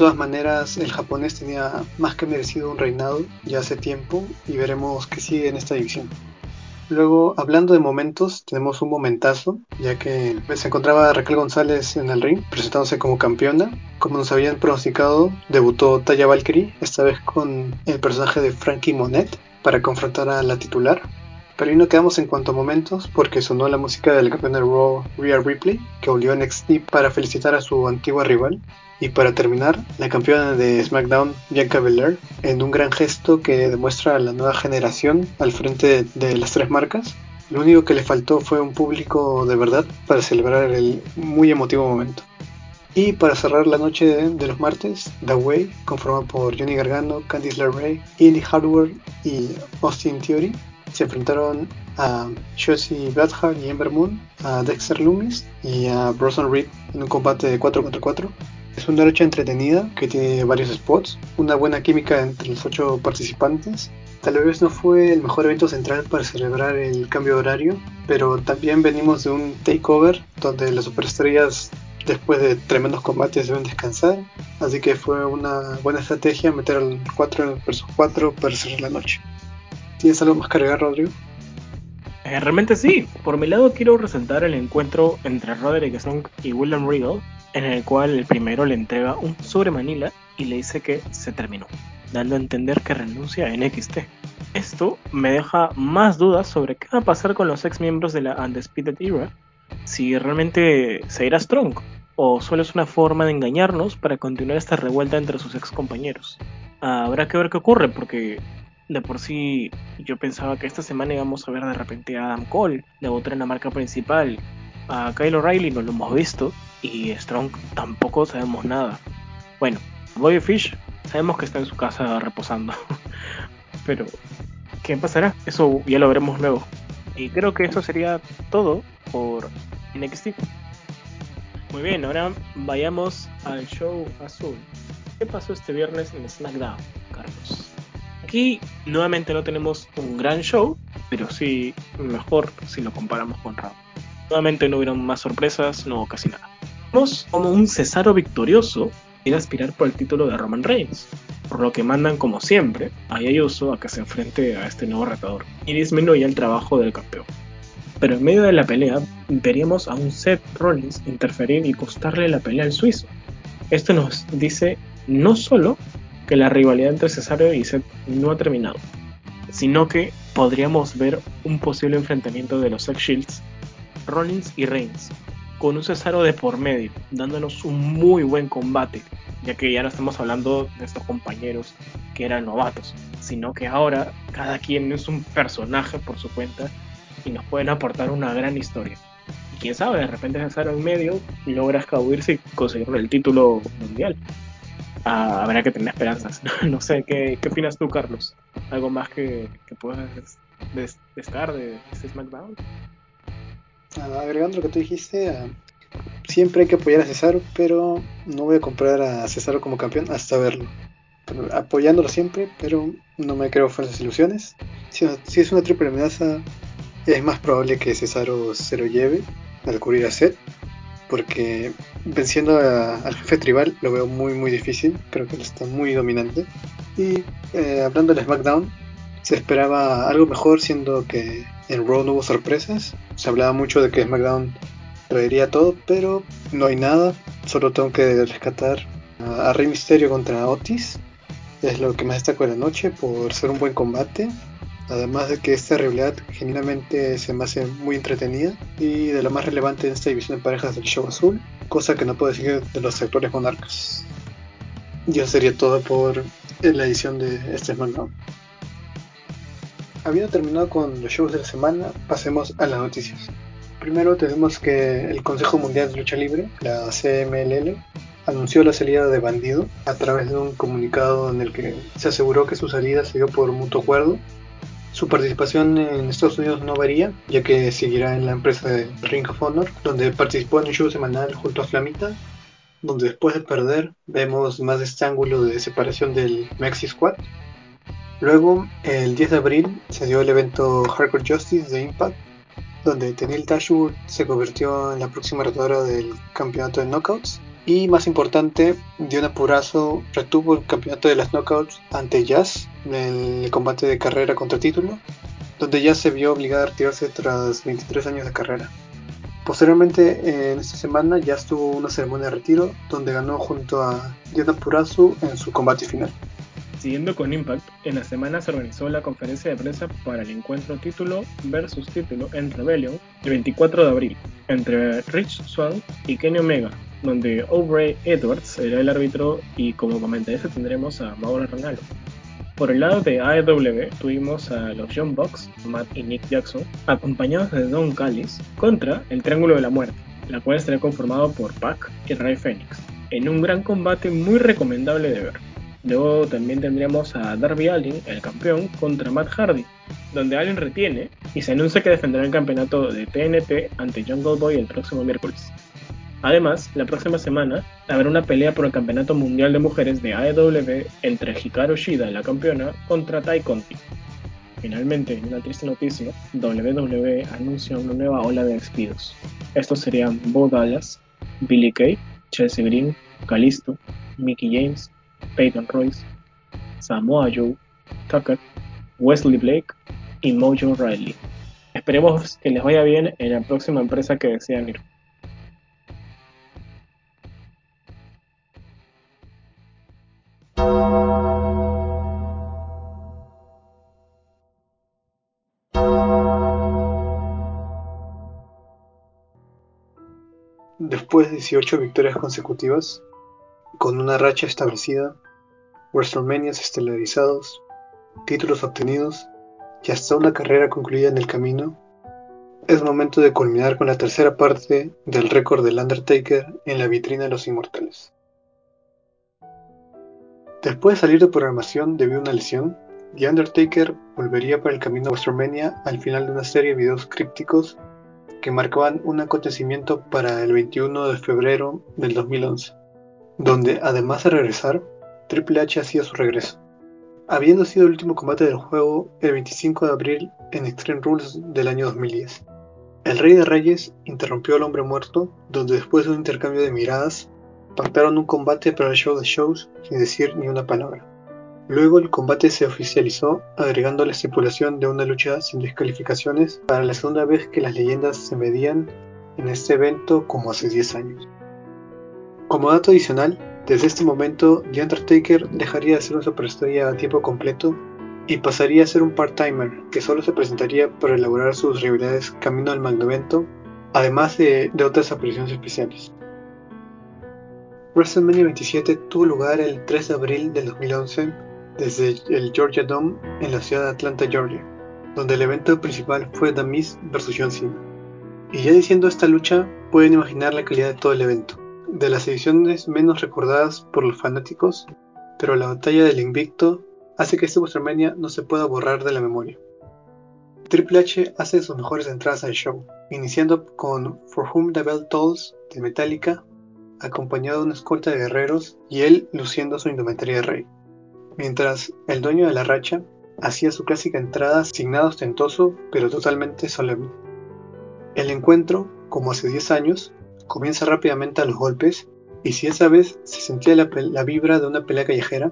Todas maneras, el japonés tenía más que merecido un reinado ya hace tiempo y veremos qué sigue en esta división. Luego, hablando de momentos, tenemos un momentazo, ya que se encontraba Raquel González en el ring, presentándose como campeona. Como nos habían pronosticado, debutó Taya Valkyrie, esta vez con el personaje de Frankie Monet, para confrontar a la titular. Pero ahí no quedamos en cuanto a momentos, porque sonó la música del campeón de Raw, Rhea Ripley, que volvió a NXT para felicitar a su antigua rival. Y para terminar, la campeona de SmackDown, Bianca Belair, en un gran gesto que demuestra a la nueva generación al frente de, las tres marcas. Lo único que le faltó fue un público de verdad para celebrar el muy emotivo momento. Y para cerrar la noche de, los martes, The Way, conformado por Johnny Gargano, Candice LeRae, Indy Hardware y Austin Theory, se enfrentaron a Josie Blackheart y Ember Moon, a Dexter Loomis y a Bronson Reed en un combate de 4 contra 4. Es una lucha entretenida que tiene varios spots, una buena química entre los ocho participantes. Tal vez no fue el mejor evento central para celebrar el cambio de horario, pero también venimos de un takeover donde las superestrellas después de tremendos combates deben descansar, así que fue una buena estrategia meter al 4 vs 4 para cerrar la noche. ¿Tienes algo más que agregar, Rodrigo? Eh, realmente sí. Por mi lado quiero resaltar el encuentro entre Roderick Strong y William Regal, en el cual el primero le entrega un sobre Manila y le dice que se terminó, dando a entender que renuncia a NXT. Esto me deja más dudas sobre qué va a pasar con los ex miembros de la Undisputed Era, si realmente se irá Strong, o solo es una forma de engañarnos para continuar esta revuelta entre sus ex compañeros. habrá que ver qué ocurre, porque de por sí yo pensaba que esta semana íbamos a ver de repente a Adam Cole debutar en la marca principal. A Kyle O'Reilly no lo hemos visto y Strong tampoco sabemos nada. Bueno, Bobby Fish sabemos que está en su casa reposando. *laughs* Pero, ¿qué pasará? Eso ya lo veremos luego. Y creo que eso sería todo por NXT. Muy bien, ahora vayamos al show azul. ¿Qué pasó este viernes en SmackDown, Carlos? Aquí nuevamente no tenemos un gran show, pero sí mejor si lo comparamos con Raw. Nuevamente no hubieron más sorpresas, no casi nada. Vemos como un Cesaro victorioso quiere aspirar por el título de Roman Reigns, por lo que mandan como siempre a Yayuso a que se enfrente a este nuevo retador y disminuye el trabajo del campeón. Pero en medio de la pelea veríamos a un Seth Rollins interferir y costarle la pelea al suizo. Esto nos dice no solo que la rivalidad entre Cesaro y Seth no ha terminado, sino que podríamos ver un posible enfrentamiento de los Sex Shields, Rollins y Reigns, con un Cesaro de por medio, dándonos un muy buen combate, ya que ya no estamos hablando de estos compañeros que eran novatos, sino que ahora cada quien es un personaje por su cuenta y nos pueden aportar una gran historia. Y quién sabe, de repente Cesaro en medio logra escabuirse y conseguir el título mundial. Ah, habrá que tener esperanzas. *laughs* no sé, ¿qué, ¿qué, opinas tú, Carlos? ¿Algo más que, que puedas destacar de este SmackDown? Ah, agregando lo que tú dijiste, ah, siempre hay que apoyar a Cesaro, pero no voy a comprar a Cesaro como campeón hasta verlo. apoyándolo siempre, pero no me creo falsas ilusiones. Si, si, es una triple amenaza, es más probable que Cesaro se lo lleve al cubrir a Seth porque venciendo al jefe tribal lo veo muy muy difícil, creo que está muy dominante. Y eh, hablando del SmackDown, se esperaba algo mejor siendo que en Raw no hubo sorpresas, se hablaba mucho de que SmackDown traería todo, pero no hay nada, solo tengo que rescatar a, Rey Mysterio contra Otis, es lo que más destaco de la noche por ser un buen combate Además de que esta rivalidad genuinamente se me hace muy entretenida y de lo más relevante en esta división de parejas del show azul, cosa que no puedo decir de los sectores monarcas. Y eso sería todo por la edición de este SmackDown. Habiendo terminado con los shows de la semana, pasemos a las noticias. Primero tenemos que el Consejo Mundial de Lucha Libre, la CMLL, anunció la salida de Bandido a través de un comunicado en el que se aseguró que su salida se dio por mutuo acuerdo su participación en Estados Unidos no varía, ya que seguirá en la empresa de Ring of Honor, donde participó en un show semanal junto a Flamita, donde después de perder vemos más de este ángulo de separación del Maxi Squad. Luego, el 10 de abril, se dio el evento Hardcore Justice de Impact, donde Tenil Dashwood se convirtió en la próxima retadora del campeonato de Knockouts. Y más importante, dio un retuvo el campeonato de las Knockouts ante Jazz en el combate de carrera contra título, donde Jazz se vio obligada a retirarse tras 23 años de carrera. Posteriormente, en esta semana, Jazz tuvo una ceremonia de retiro donde ganó junto a Diana Purazo en su combate final. Siguiendo con Impact, en la semana se organizó la conferencia de prensa para el encuentro título versus título en Rebellion el 24 de abril entre Rich Swan y Kenny Omega, donde Aubrey Edwards será el árbitro y como comentarista tendremos a Mauro Ronaldo. Por el lado de AEW tuvimos a los John Bucks, Matt y Nick Jackson, acompañados de Don Callis, contra el Triángulo de la Muerte, la cual estará conformado por Pac y Ray Phoenix, en un gran combate muy recomendable de ver. Luego también tendríamos a Darby Allin, el campeón, contra Matt Hardy, donde Allin retiene y se anuncia que defenderá el campeonato de TNT ante Jungle Boy el próximo miércoles. Además, la próxima semana habrá una pelea por el Campeonato Mundial de Mujeres de AEW entre Hikaru Shida, la campeona, contra Tai Conti. Finalmente, en una triste noticia, WWE anuncia una nueva ola de despidos. Estos serían Bo Dallas, Billy Kay, Chelsea Green, Kalisto, Mickey James, Peyton Royce, Samoa Joe, Tucker, Wesley Blake y Mojo Riley. Esperemos que les vaya bien en la próxima empresa que desean ir. Después de 18 victorias consecutivas, con una racha establecida, WrestleManias estelarizados, títulos obtenidos y hasta una carrera concluida en el camino, es momento de culminar con la tercera parte del récord del Undertaker en la vitrina de los inmortales. Después de salir de programación debido a una lesión, The Undertaker volvería para el camino a WrestleMania al final de una serie de videos crípticos que marcaban un acontecimiento para el 21 de febrero del 2011, donde además de regresar, Triple H hacía su regreso. Habiendo sido el último combate del juego el 25 de abril en Extreme Rules del año 2010. El Rey de Reyes interrumpió al hombre muerto, donde después de un intercambio de miradas, pactaron un combate para el show de shows sin decir ni una palabra. Luego el combate se oficializó agregando la estipulación de una lucha sin descalificaciones para la segunda vez que las leyendas se medían en este evento como hace 10 años. Como dato adicional, desde este momento The Undertaker dejaría de ser una superestrella a tiempo completo y pasaría a ser un part-timer que solo se presentaría para elaborar sus rivalidades camino al magno evento, además de, de otras apariciones especiales. WrestleMania 27 tuvo lugar el 3 de abril del 2011 desde el Georgia Dome en la ciudad de Atlanta, Georgia, donde el evento principal fue The Miz vs John Cena. Y ya diciendo esta lucha, pueden imaginar la calidad de todo el evento, de las ediciones menos recordadas por los fanáticos, pero la batalla del invicto hace que este WrestleMania no se pueda borrar de la memoria. Triple H hace sus mejores entradas al show, iniciando con For Whom the Bell Tolls de Metallica, acompañado de una escolta de guerreros y él luciendo su indumentaria de rey mientras el dueño de la racha hacía su clásica entrada sin nada ostentoso, pero totalmente solemne. El encuentro, como hace 10 años, comienza rápidamente a los golpes, y si esa vez se sentía la, vibra de una pelea callejera,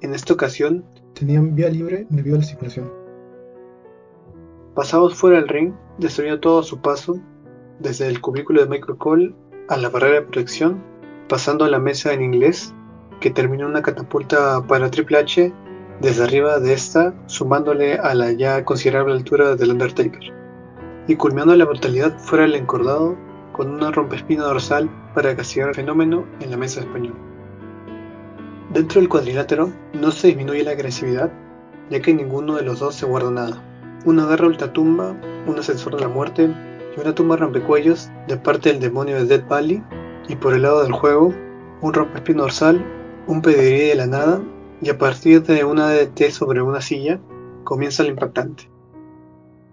en esta ocasión tenían vía libre debido a la situación. Pasados fuera del ring, destruyó todo a su paso, desde el cubículo de Microcall a la barrera de protección, pasando a la mesa en inglés que terminó una catapulta para Triple H desde arriba de esta, sumándole a la ya considerable altura del Undertaker, y culminando la brutalidad fuera el encordado con una rompespina dorsal para castigar el fenómeno en la mesa española. Dentro del cuadrilátero no se disminuye la agresividad, ya que ninguno de los dos se guarda nada. Una garra ultratumba, un ascensor de la muerte y una tumba rompecuellos de parte del demonio de Dead Valley, y por el lado del juego, un rompespino dorsal un pedigrí de la nada y a partir de una ADT sobre una silla comienza lo impactante.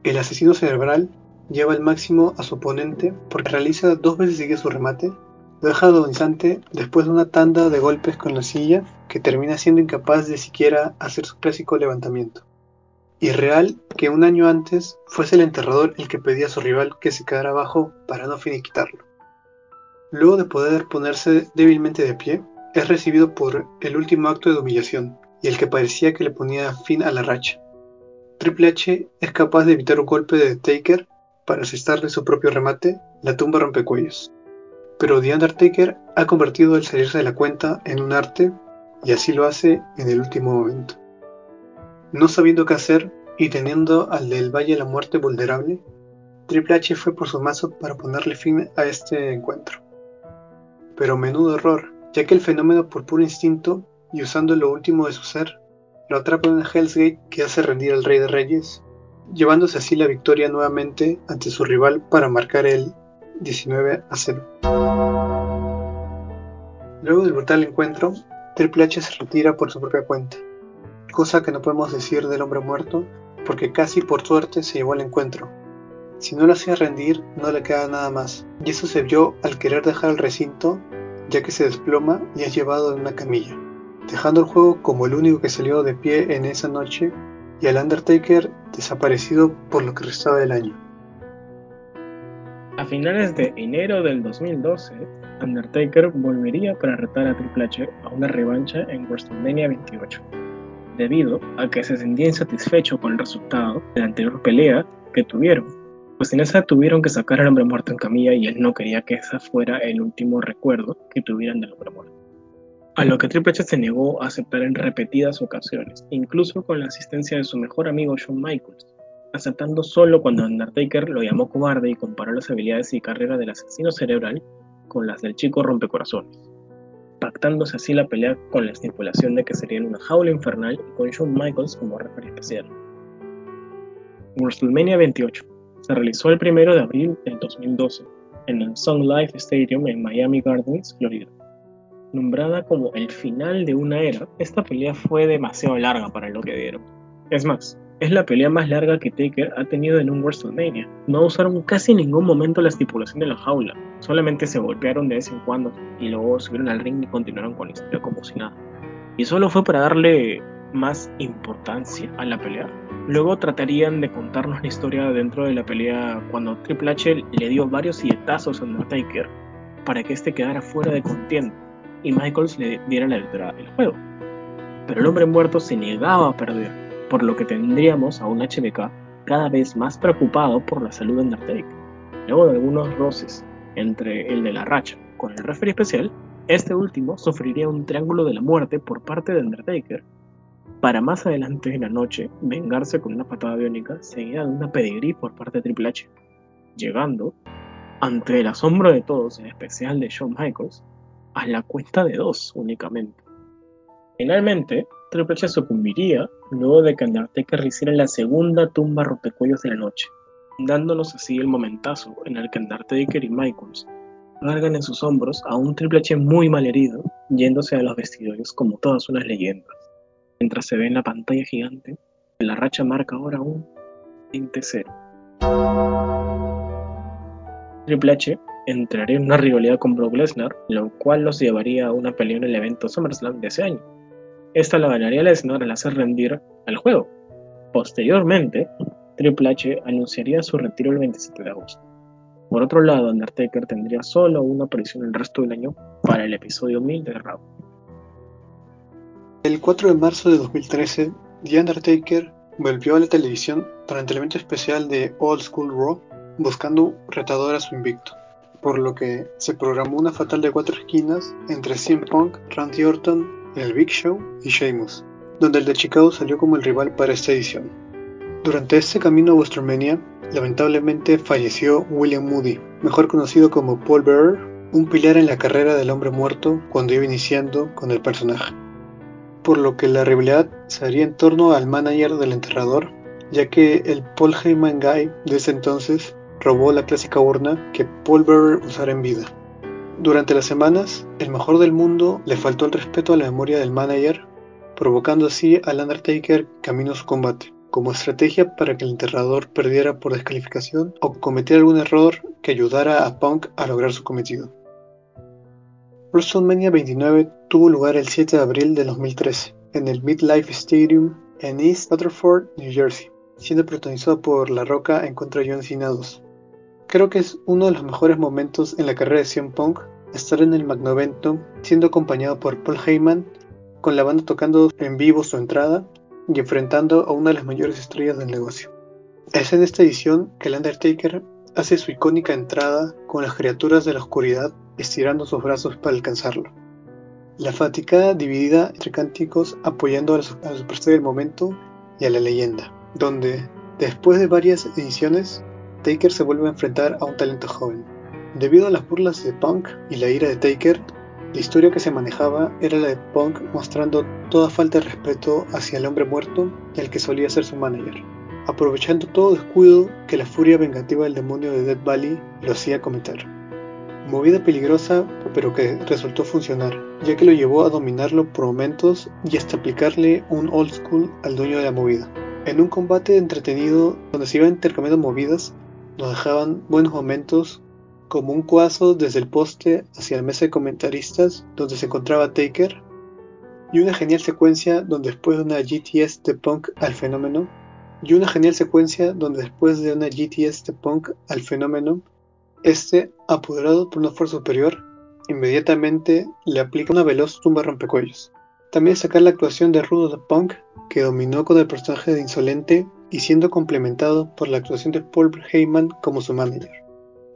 El asesino cerebral lleva el máximo a su oponente porque realiza dos veces sigue su remate, lo deja agonizante después de una tanda de golpes con la silla que termina siendo incapaz de siquiera hacer su clásico levantamiento. Irreal que un año antes fuese el enterrador el que pedía a su rival que se quedara abajo para no finiquitarlo. Luego de poder ponerse débilmente de pie, es recibido por el último acto de humillación y el que parecía que le ponía fin a la racha. Triple H es capaz de evitar un golpe de Taker para asestarle su propio remate, la tumba rompecuellos. Pero The Undertaker ha convertido el salirse de la cuenta en un arte y así lo hace en el último momento. No sabiendo qué hacer y teniendo al del Valle la Muerte vulnerable, Triple H fue por su mazo para ponerle fin a este encuentro. Pero menudo error, ya que el fenómeno por puro instinto y usando lo último de su ser, lo atrapa en Hell's Gate que hace rendir al Rey de Reyes, llevándose así la victoria nuevamente ante su rival para marcar el 19 a 0. Luego del brutal encuentro, Triple H se retira por su propia cuenta, cosa que no podemos decir del hombre muerto porque casi por suerte se llevó al encuentro. Si no lo hacía rendir, no le queda nada más, y eso se vio al querer dejar el recinto, ya que se desploma y es llevado en una camilla, dejando el juego como el único que salió de pie en esa noche y al Undertaker desaparecido por lo que restaba del año. A finales de enero del 2012, Undertaker volvería para retar a Triple H a una revancha en WrestleMania 28, debido a que se sentía insatisfecho con el resultado de la anterior pelea que tuvieron, pues en esa tuvieron que sacar al hombre muerto en camilla y él no quería que ese fuera el último recuerdo que tuvieran del hombre muerto. A lo que Triple H se negó a aceptar en repetidas ocasiones, incluso con la asistencia de su mejor amigo Shawn Michaels, aceptando solo cuando Undertaker lo llamó cobarde y comparó las habilidades y carrera del asesino cerebral con las del chico rompecorazones, pactándose así la pelea con la estipulación de que sería una jaula infernal y con Shawn Michaels como referee especial. WrestleMania 28 se realizó el 1 de abril del 2012 en el Sun Life Stadium en Miami Gardens, Florida. Nombrada como el final de una era, esta pelea fue demasiado larga para lo que dieron. Es más, es la pelea más larga que Taker ha tenido en un WrestleMania. No usaron casi ningún momento la estipulación de la jaula, solamente se golpearon de vez en cuando y luego subieron al ring y continuaron con la historia como si nada. Y solo fue para darle más importancia a la pelea. Luego tratarían de contarnos la historia dentro de la pelea cuando Triple H le dio varios silletazos a Undertaker para que este quedara fuera de contienda y Michaels le diera la victoria del juego. Pero el hombre muerto se negaba a perder por lo que tendríamos a un HBK cada vez más preocupado por la salud de Undertaker. Luego de algunos roces entre el de la racha con el referee especial, este último sufriría un triángulo de la muerte por parte de Undertaker, para más adelante en la noche vengarse con una patada biónica seguida de una pedigrí por parte de Triple H, llegando, ante el asombro de todos, en especial de Shawn Michaels, a la cuenta de dos únicamente. Finalmente, Triple H sucumbiría luego de que Undertaker hiciera la segunda tumba rompecuellos de la noche, dándonos así el momentazo en el que Undertaker y Michaels cargan en sus hombros a un Triple H muy mal herido, yéndose a los vestidores como todas unas leyendas, mientras se ve en la pantalla gigante la racha marca ahora un 20-0. Triple H entraría en una rivalidad con Brock Lesnar, lo cual los llevaría a una pelea en el evento SummerSlam de ese año esta la ganaría Lesnar al hacer rendir al juego. Posteriormente, Triple H anunciaría su retiro el 27 de agosto. Por otro lado, Undertaker tendría solo una aparición el resto del año para el episodio 1000 de Raw. El 4 de marzo de 2013, The Undertaker volvió a la televisión durante el evento especial de Old School Raw buscando retador a su invicto, por lo que se programó una fatal de cuatro esquinas entre CM Punk, Randy Orton el Big Show y Sheamus, donde el de Chicago salió como el rival para esta edición. Durante este camino a WrestleMania, lamentablemente falleció William Moody, mejor conocido como Paul Bearer, un pilar en la carrera del hombre muerto cuando iba iniciando con el personaje. Por lo que la rivalidad se haría en torno al manager del enterrador, ya que el Paul Heyman Guy de entonces robó la clásica urna que Paul Bearer usara en vida. Durante las semanas, el mejor del mundo le faltó el respeto a la memoria del manager, provocando así al Undertaker camino a su combate, como estrategia para que el enterrador perdiera por descalificación o cometiera algún error que ayudara a Punk a lograr su cometido. WrestleMania 29 tuvo lugar el 7 de abril de 2013 en el Midlife Stadium en East Rutherford, New Jersey, siendo protagonizado por La Roca en contra de John Cena 2. Creo que es uno de los mejores momentos en la carrera de CM Punk estar en el Magnovento siendo acompañado por Paul Heyman, con la banda tocando en vivo su entrada y enfrentando a una de las mayores estrellas del negocio. Es en esta edición que el Undertaker hace su icónica entrada con las criaturas de la oscuridad estirando sus brazos para alcanzarlo. La faticada dividida entre cánticos apoyando a la, superestrella del momento y a la leyenda, donde, después de varias ediciones, Taker se vuelve a enfrentar a un talento joven. Debido a las burlas de Punk y la ira de Taker, la historia que se manejaba era la de Punk mostrando toda falta de respeto hacia el hombre muerto y al que solía ser su manager. aprovechando todo descuido que la furia vengativa del demonio de Death Valley lo hacía cometer. Movida peligrosa, pero que resultó funcionar, ya que lo llevó a dominarlo por momentos y hasta aplicarle un old school al dueño de la movida. En un combate entretenido donde se iban intercambiando movidas, nos dejaban buenos momentos como un cuazo desde el poste hacia la mesa de comentaristas donde se encontraba Taker y una genial secuencia donde después de una GTS de Punk al fenómeno y una genial secuencia donde después de una GTS de Punk al fenómeno este, apoderado por una fuerza superior, inmediatamente le aplica una veloz tumba rompecuellos. También sacar la actuación de Rudo de Punk, que dominó con el personaje de Insolente y siendo complementado por la actuación de Paul Heyman como su manager.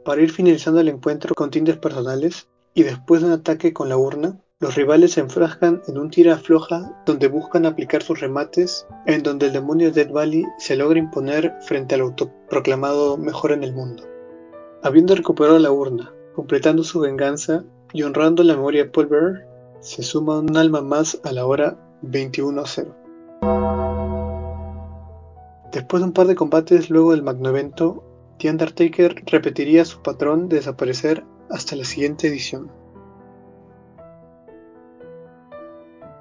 Para ir finalizando el encuentro con tintes personales y después de un ataque con la urna, los rivales se enfrascan en un tira floja donde buscan aplicar sus remates, en donde el demonio Dead Valley se logra imponer frente al autoproclamado mejor en el mundo. Habiendo recuperado la urna, completando su venganza y honrando la memoria de Paul se suma un alma más a la hora 21-0. Después de un par de combates luego del magno-evento, The Undertaker repetiría su patrón de desaparecer hasta la siguiente edición.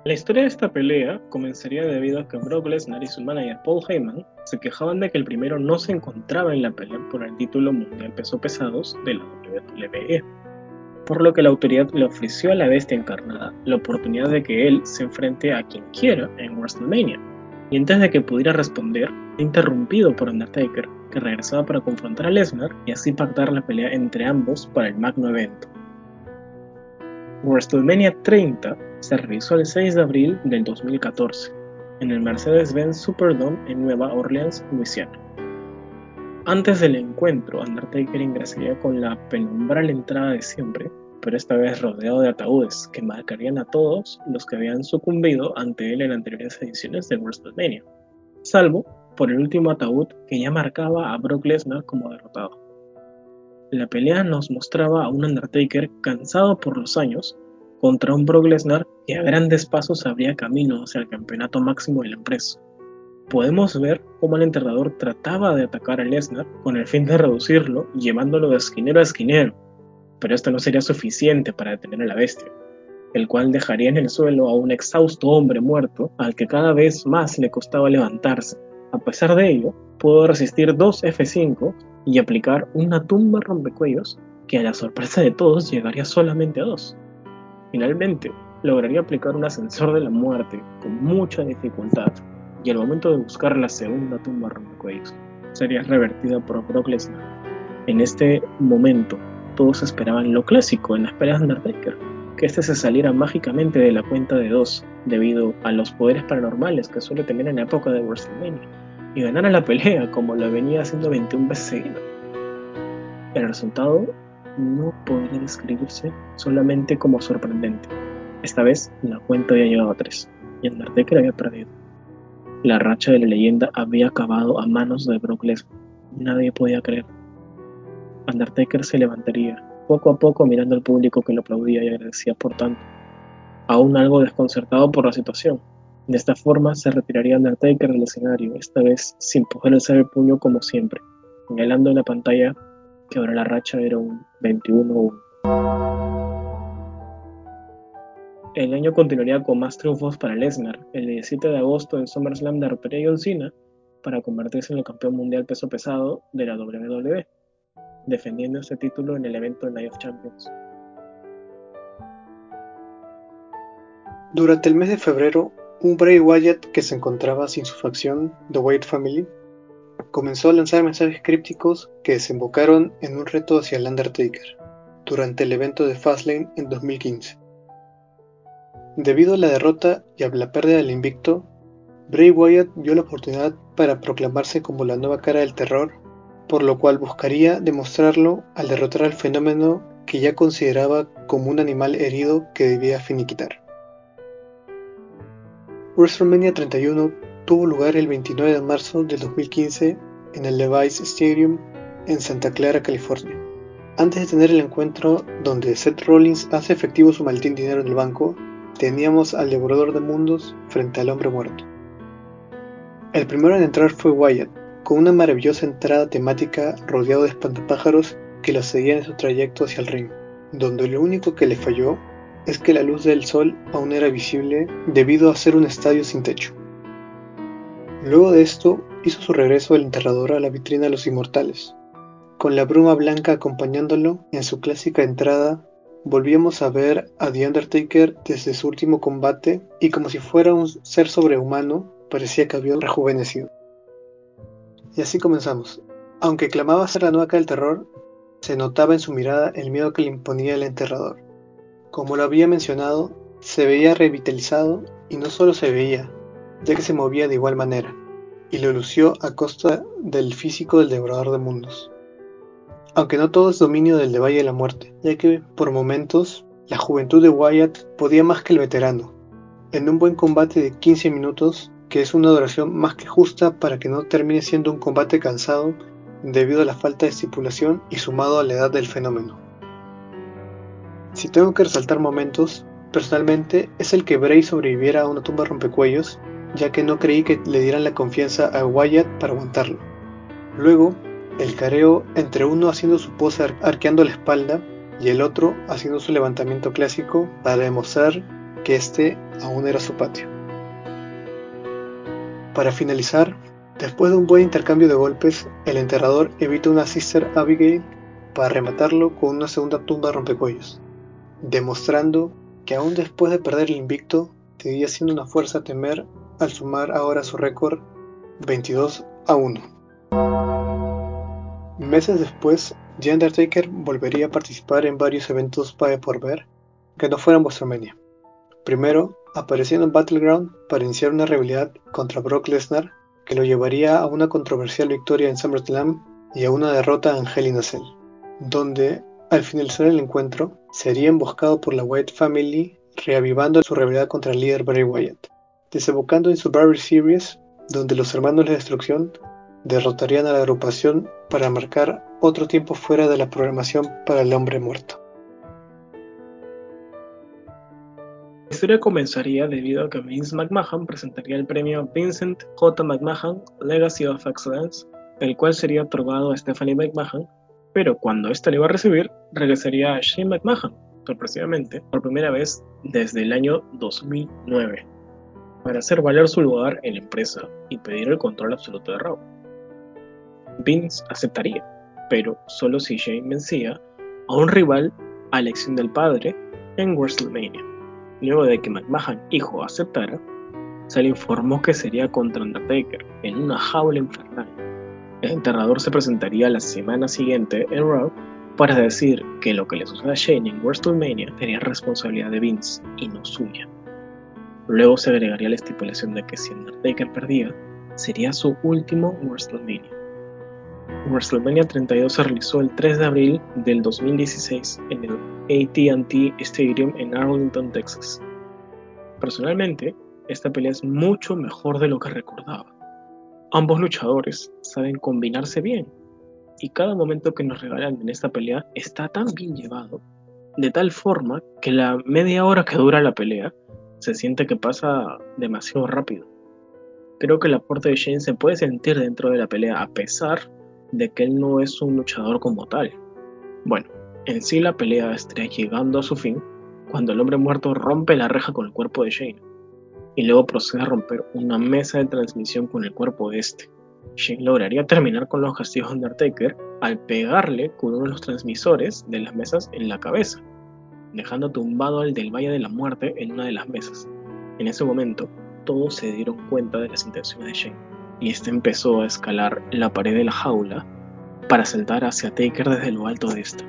La historia de esta pelea comenzaría debido a que Brock Lesnar y su manager Paul Heyman se quejaban de que el primero no se encontraba en la pelea por el título mundial peso pesados de la WWE, por lo que la autoridad le ofreció a la bestia encarnada la oportunidad de que él se enfrente a quien quiera en WrestleMania, y antes de que pudiera responder, interrumpido por Undertaker, que regresaba para confrontar a Lesnar y así pactar la pelea entre ambos para el magno evento. WrestleMania 30 se realizó el 6 de abril del 2014 en el Mercedes-Benz Superdome en Nueva Orleans, Luisiana. Antes del encuentro, Undertaker ingresaría con la penumbral entrada de siempre, pero esta vez rodeado de ataúdes que marcarían a todos los que habían sucumbido ante él en anteriores ediciones de WrestleMania, salvo por el último ataúd que ya marcaba a Brock Lesnar como derrotado. La pelea nos mostraba a un Undertaker cansado por los años contra un Brock Lesnar que a grandes pasos abría camino hacia el campeonato máximo de la empresa. Podemos ver cómo el entrenador trataba de atacar a Lesnar con el fin de reducirlo, llevándolo de esquinero a esquinero, pero esto no sería suficiente para detener a la bestia, el cual dejaría en el suelo a un exhausto hombre muerto al que cada vez más le costaba levantarse. A pesar de ello, pudo resistir dos F5 y aplicar una tumba rompecuellos que a la sorpresa de todos llegaría solamente a dos. Finalmente, lograría aplicar un ascensor de la muerte con mucha dificultad y al momento de buscar la segunda tumba rompecuellos sería revertida por Brock Lesnar. En este momento, todos esperaban lo clásico en la espera de Undertaker, que este se saliera mágicamente de la cuenta de dos debido a los poderes paranormales que suele tener en la época de WrestleMania y ganara la pelea como lo venía haciendo 21 veces seguidas. El resultado no podría describirse solamente como sorprendente. Esta vez la cuenta había llegado a tres y Undertaker había perdido. La racha de la leyenda había acabado a manos de Brock Lesnar. Nadie podía creer. Undertaker se levantaría, poco a poco mirando al público que lo aplaudía y agradecía por tanto, aún algo desconcertado por la situación. De esta forma se retiraría Undertaker del escenario, esta vez sin poder alzar el puño como siempre, señalando en la pantalla que ahora la racha era un 21-1. El año continuaría con más triunfos para Lesnar. El 17 de agosto en SummerSlam derrotaría a John Cena para convertirse en el campeón mundial peso pesado de la WWE, defendiendo este título en el evento Night of Champions. Durante el mes de febrero, un Bray Wyatt que se encontraba sin su facción, The Wyatt Family, comenzó a lanzar mensajes crípticos que desembocaron en un reto hacia el Undertaker durante el evento de Fastlane en 2015. Debido a la derrota y a la pérdida del invicto, Bray Wyatt vio la oportunidad para proclamarse como la nueva cara del terror, por lo cual buscaría demostrarlo al derrotar al fenómeno que ya consideraba como un animal herido que debía finiquitar. WrestleMania 31 tuvo lugar el 29 de marzo del 2015 en el Levi's Stadium en Santa Clara, California. Antes de tener el encuentro donde Seth Rollins hace efectivo su maletín dinero en el banco, teníamos al devorador de mundos frente al hombre muerto. El primero en entrar fue Wyatt, con una maravillosa entrada temática rodeado de espantapájaros que lo seguían en su trayecto hacia el ring, donde lo único que le falló es que la luz del sol aún era visible debido a ser un estadio sin techo. Luego de esto, hizo su regreso el enterrador a la vitrina de los inmortales. Con la bruma blanca acompañándolo en su clásica entrada, volvíamos a ver a The Undertaker desde su último combate y como si fuera un ser sobrehumano, parecía que había rejuvenecido. Y así comenzamos. Aunque clamaba ser la nueva del terror, se notaba en su mirada el miedo que le imponía el enterrador. Como lo había mencionado, se veía revitalizado y no solo se veía, ya que se movía de igual manera, y lo lució a costa del físico del devorador de mundos. Aunque no todo es dominio del de Valle de la Muerte, ya que, por momentos, la juventud de Wyatt podía más que el veterano. En un buen combate de 15 minutos, que es una duración más que justa para que no termine siendo un combate cansado debido a la falta de estipulación y sumado a la edad del fenómeno. Si tengo que resaltar momentos, personalmente es el que Bray sobreviviera a una tumba rompecuellos ya que no creí que le dieran la confianza a Wyatt para aguantarlo. Luego, el careo entre uno haciendo su pose arqueando la espalda y el otro haciendo su levantamiento clásico para demostrar que este aún era su patio. Para finalizar, después de un buen intercambio de golpes, el enterrador evita una Sister Abigail para rematarlo con una segunda tumba rompecuellos, demostrando que aún después de perder el invicto, seguía siendo una fuerza temer al sumar ahora su récord 22 a 1. Meses después, The Undertaker volvería a participar en varios eventos para por ver que no fueran WrestleMania. Primero, apareciendo en Battleground para iniciar una rivalidad contra Brock Lesnar que lo llevaría a una controversial victoria en SummerSlam y a una derrota en Hell in a Cell, donde al finalizar el encuentro sería emboscado por la Wyatt Family reavivando su rivalidad contra el líder Bray Wyatt desembocando en Survivor Series, donde los hermanos de destrucción derrotarían a la agrupación para marcar otro tiempo fuera de la programación para el hombre muerto. La historia comenzaría debido a que Vince McMahon presentaría el premio Vincent J. McMahon Legacy of Excellence, el cual sería otorgado a Stephanie McMahon, pero cuando ésta le iba a recibir, regresaría a Shane McMahon, sorpresivamente, por primera vez desde el año 2009 para hacer valer su lugar en la empresa y pedir el control absoluto de Raw. Vince aceptaría, pero solo si Shane vencía a un rival a elección del padre en WrestleMania. Luego de que McMahon hijo aceptara, se le informó que sería contra Undertaker en una jaula infernal. El enterrador se presentaría la semana siguiente en Raw para decir que lo que le suceda a Shane en WrestleMania sería responsabilidad de Vince y no suya. Luego se agregaría la estipulación de que si Undertaker perdía, sería su último WrestleMania. WrestleMania 32 se realizó el 3 de abril del 2016 en el ATT Stadium en Arlington, Texas. Personalmente, esta pelea es mucho mejor de lo que recordaba. Ambos luchadores saben combinarse bien, y cada momento que nos regalan en esta pelea está tan bien llevado, de tal forma que la media hora que dura la pelea se siente que pasa demasiado rápido. Creo que el aporte de Shane se puede sentir dentro de la pelea a pesar de que él no es un luchador como tal. Bueno, en sí la pelea estaría llegando a su fin cuando el hombre muerto rompe la reja con el cuerpo de Shane y luego procede a romper una mesa de transmisión con el cuerpo de este. Shane lograría terminar con los castigos de Undertaker al pegarle con uno de los transmisores de las mesas en la cabeza dejando tumbado al del Valle de la Muerte en una de las mesas. En ese momento, todos se dieron cuenta de las intenciones de Shane, y este empezó a escalar la pared de la jaula para saltar hacia Taker desde lo alto de esta.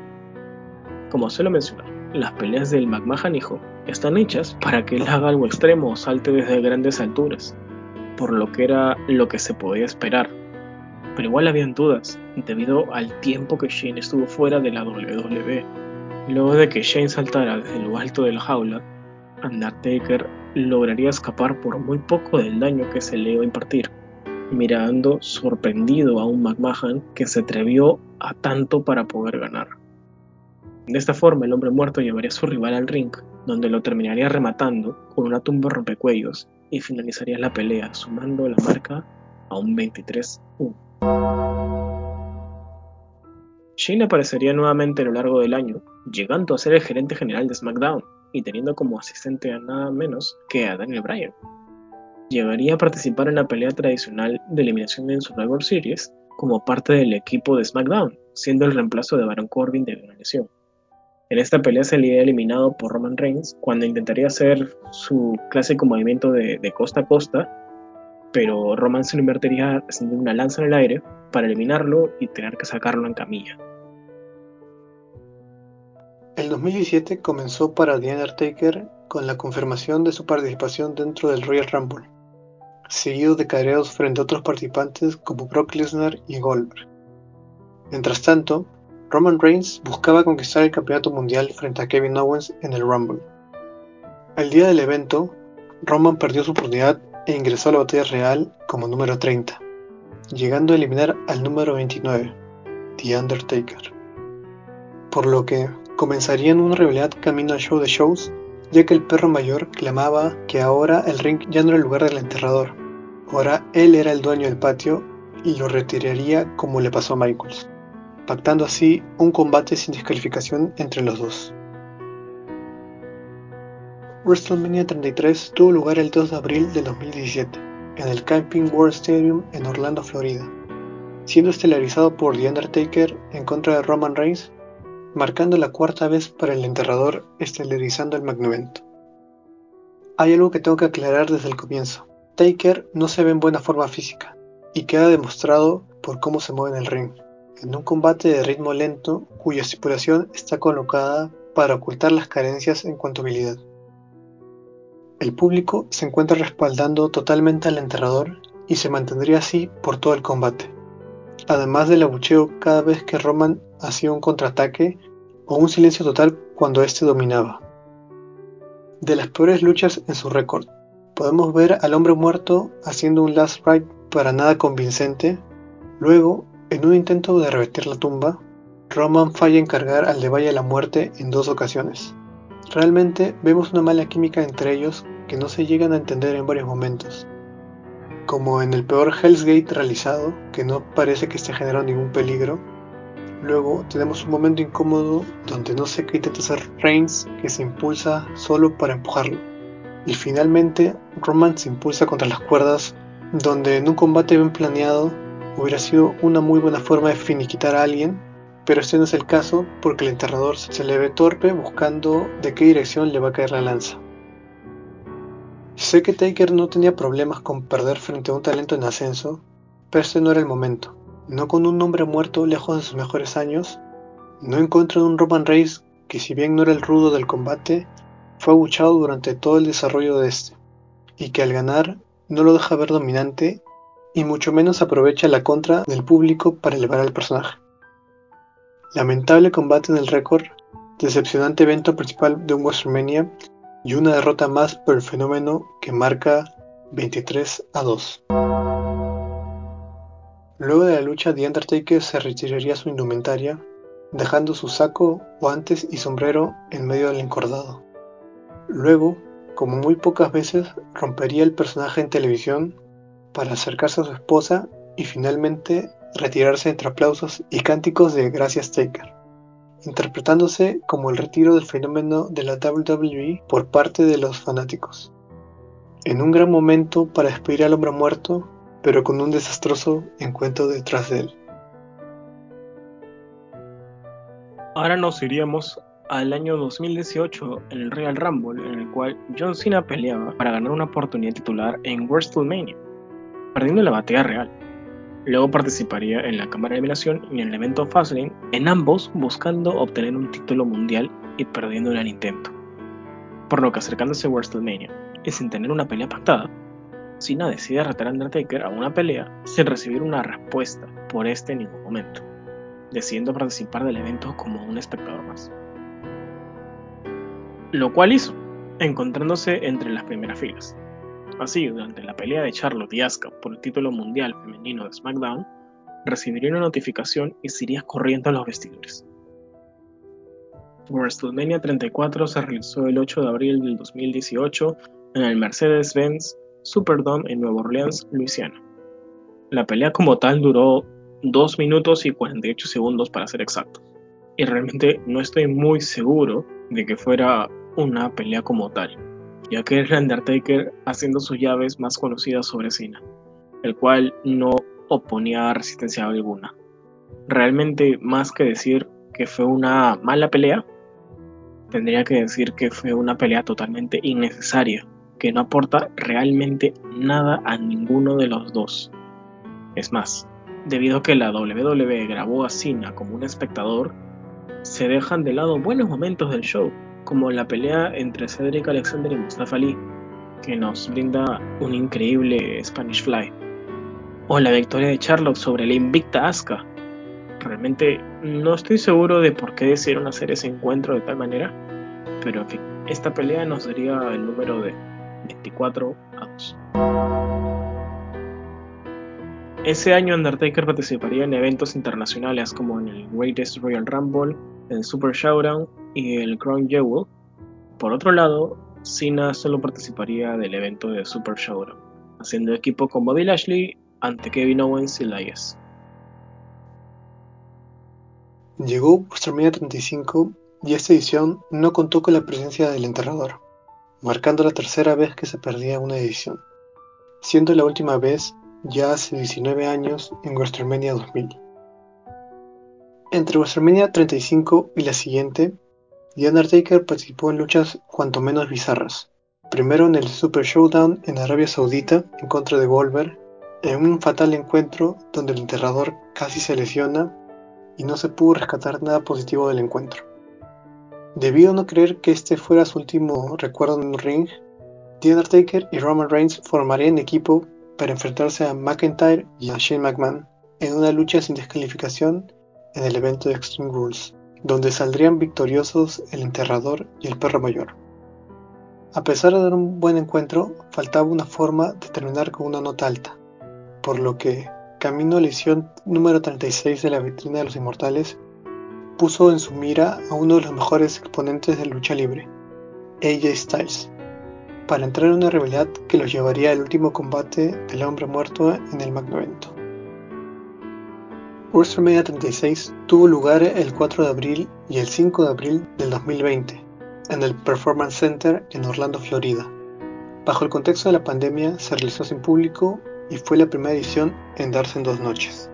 Como se lo mencionó, las peleas del McMahon hijo están hechas para que él haga algo extremo o salte desde grandes alturas, por lo que era lo que se podía esperar. Pero igual habían dudas, debido al tiempo que Shane estuvo fuera de la WWE Luego de que Shane saltara desde lo alto de la jaula, Undertaker lograría escapar por muy poco del daño que se le iba a impartir, mirando sorprendido a un McMahon que se atrevió a tanto para poder ganar. De esta forma, el hombre muerto llevaría a su rival al ring, donde lo terminaría rematando con una tumba rompecuellos y finalizaría la pelea, sumando la marca a un 23-1. Shane aparecería nuevamente a lo largo del año, llegando a ser el gerente general de SmackDown y teniendo como asistente a nada menos que a Daniel Bryan. Llegaría a participar en la pelea tradicional de eliminación en Survivor Series como parte del equipo de SmackDown, siendo el reemplazo de Baron Corbin de una lesión. En esta pelea sería eliminado por Roman Reigns cuando intentaría hacer su clásico movimiento de costa a costa, pero Roman se lo invertiría haciendo una lanza en el aire para eliminarlo y tener que sacarlo en camilla. El 2017 comenzó para The Undertaker con la confirmación de su participación dentro del Royal Rumble, seguido de careos frente a otros participantes como Brock Lesnar y Goldberg. Mientras tanto, Roman Reigns buscaba conquistar el campeonato mundial frente a Kevin Owens en el Rumble. El día del evento, Roman perdió su oportunidad e ingresó a la batalla real como número 30, llegando a eliminar al número 29, The Undertaker. Por lo que comenzarían una rivalidad camino al show de shows, ya que el perro mayor clamaba que ahora el ring ya no era el lugar del enterrador, ahora él era el dueño del patio y lo retiraría como le pasó a Michaels pactando así un combate sin descalificación entre los dos. WrestleMania 33 tuvo lugar el 2 de abril de 2017 en el Camping World Stadium en Orlando, Florida, siendo estelarizado por The Undertaker en contra de Roman Reigns, marcando la cuarta vez para el enterrador estelarizando el evento. Hay algo que tengo que aclarar desde el comienzo. Taker no se ve en buena forma física, y queda demostrado por cómo se mueve en el ring en un combate de ritmo lento cuya estipulación está colocada para ocultar las carencias en cuanto a habilidad. El público se encuentra respaldando totalmente al enterrador y se mantendría así por todo el combate, además del abucheo cada vez que Roman hacía un contraataque o un silencio total cuando éste dominaba. De las peores luchas en su récord, podemos ver al hombre muerto haciendo un last ride para nada convincente, luego en un intento de revertir la tumba, Roman falla en cargar al de Valle la Muerte en dos ocasiones. Realmente vemos una mala química entre ellos que no se llegan a entender en varios momentos. Como en el peor Hell's Gate realizado, que no parece que esté generando ningún peligro. Luego tenemos un momento incómodo donde no sé qué intenta hacer Reigns que se impulsa solo para empujarlo. Y finalmente Roman se impulsa contra las cuerdas donde en un combate bien planeado Hubiera sido una muy buena forma de finiquitar a alguien, pero este no es el caso porque el enterrador se le ve torpe buscando de qué dirección le va a caer la lanza. Sé que Taker no tenía problemas con perder frente a un talento en ascenso, pero este no era el momento. No con un hombre muerto lejos de sus mejores años, no en contra de un Roman Reigns que si bien no era el rudo del combate, fue abuchado durante todo el desarrollo de este, y que al ganar no lo deja ver dominante y mucho menos aprovecha la contra del público para elevar al personaje. Lamentable combate en el récord, decepcionante evento principal de un WrestleMania y una derrota más por el fenómeno que marca 23 a 2. Luego de la lucha, The Undertaker se retiraría su indumentaria, dejando su saco, guantes y sombrero en medio del encordado. Luego, como muy pocas veces, rompería el personaje en televisión para acercarse a su esposa y finalmente retirarse entre aplausos y cánticos de Gracias Taker, interpretándose como el retiro del fenómeno de la WWE por parte de los fanáticos. En un gran momento para despedir al hombre muerto, pero con un desastroso encuentro detrás de él. Ahora nos iríamos al año 2018 en el Royal Rumble, en el cual John Cena peleaba para ganar una oportunidad titular en WrestleMania perdiendo la batalla real. Luego participaría en la cámara de eliminación y en el evento Fastlane, en ambos buscando obtener un título mundial y perdiendo en el intento. Por lo que acercándose a WrestleMania y sin tener una pelea pactada, Cena decide retar a Undertaker a una pelea sin recibir una respuesta por este en ningún momento, decidiendo participar del evento como un espectador más. Lo cual hizo, encontrándose entre las primeras filas, Así, durante la pelea de Charlotte y Asuka por el título mundial femenino de SmackDown, recibiría una notificación y se iría corriendo a los vestidores. WrestleMania 34 se realizó el 8 de abril del 2018 en el Mercedes-Benz Superdome en Nueva Orleans, Luisiana. La pelea como tal duró 2 minutos y 48 segundos para ser exacto. Y realmente no estoy muy seguro de que fuera una pelea como tal, ya que es el Undertaker haciendo sus llaves más conocidas sobre Cena, el cual no oponía resistencia alguna. Realmente, más que decir que fue una mala pelea, tendría que decir que fue una pelea totalmente innecesaria, que no aporta realmente nada a ninguno de los dos. Es más, debido a que la WWE grabó a Cena como un espectador, se dejan de lado buenos momentos del show, como la pelea entre Cedric Alexander y Mustafa Ali, que nos brinda un increíble Spanish Fly, o la victoria de Charlotte sobre la invicta Asuka. Realmente no estoy seguro de por qué decidieron hacer ese encuentro de tal manera, pero que esta pelea nos daría el número de 24 a 2. Ese año Undertaker participaría en eventos internacionales como en el Greatest Royal Rumble, el Super Showdown y el Crown Jewel. Por otro lado, Cena solo participaría del evento de Super Showdown, haciendo equipo con Bobby Lashley ante Kevin Owens y Elias. Llegó WrestleMania 35 y esta edición no contó con la presencia del enterrador, marcando la tercera vez que se perdía una edición, siendo la última vez ya hace 19 años en WrestleMania 2000. Entre WrestleMania 35 y la siguiente, The Undertaker participó en luchas cuanto menos bizarras. Primero en el Super Showdown en Arabia Saudita en contra de Goldberg, en un fatal encuentro donde el enterrador casi se lesiona y no se pudo rescatar nada positivo del encuentro. Debido a no creer que este fuera su último recuerdo en un ring, The Undertaker y Roman Reigns formarían equipo para enfrentarse a McIntyre y a Shane McMahon en una lucha sin descalificación en el evento de Extreme Rules, donde saldrían victoriosos el enterrador y el perro mayor. A pesar de dar un buen encuentro, faltaba una forma de terminar con una nota alta, por lo que, camino a la edición número 36 de la vitrina de los inmortales, puso en su mira a uno de los mejores exponentes de lucha libre, AJ Styles, para entrar en una rivalidad que los llevaría al último combate del hombre muerto en el magno evento. WrestleMania 36 tuvo lugar el 4 de abril y el 5 de abril del 2020 en el Performance Center en Orlando, Florida. Bajo el contexto de la pandemia se realizó sin público y fue la primera edición en darse en dos noches.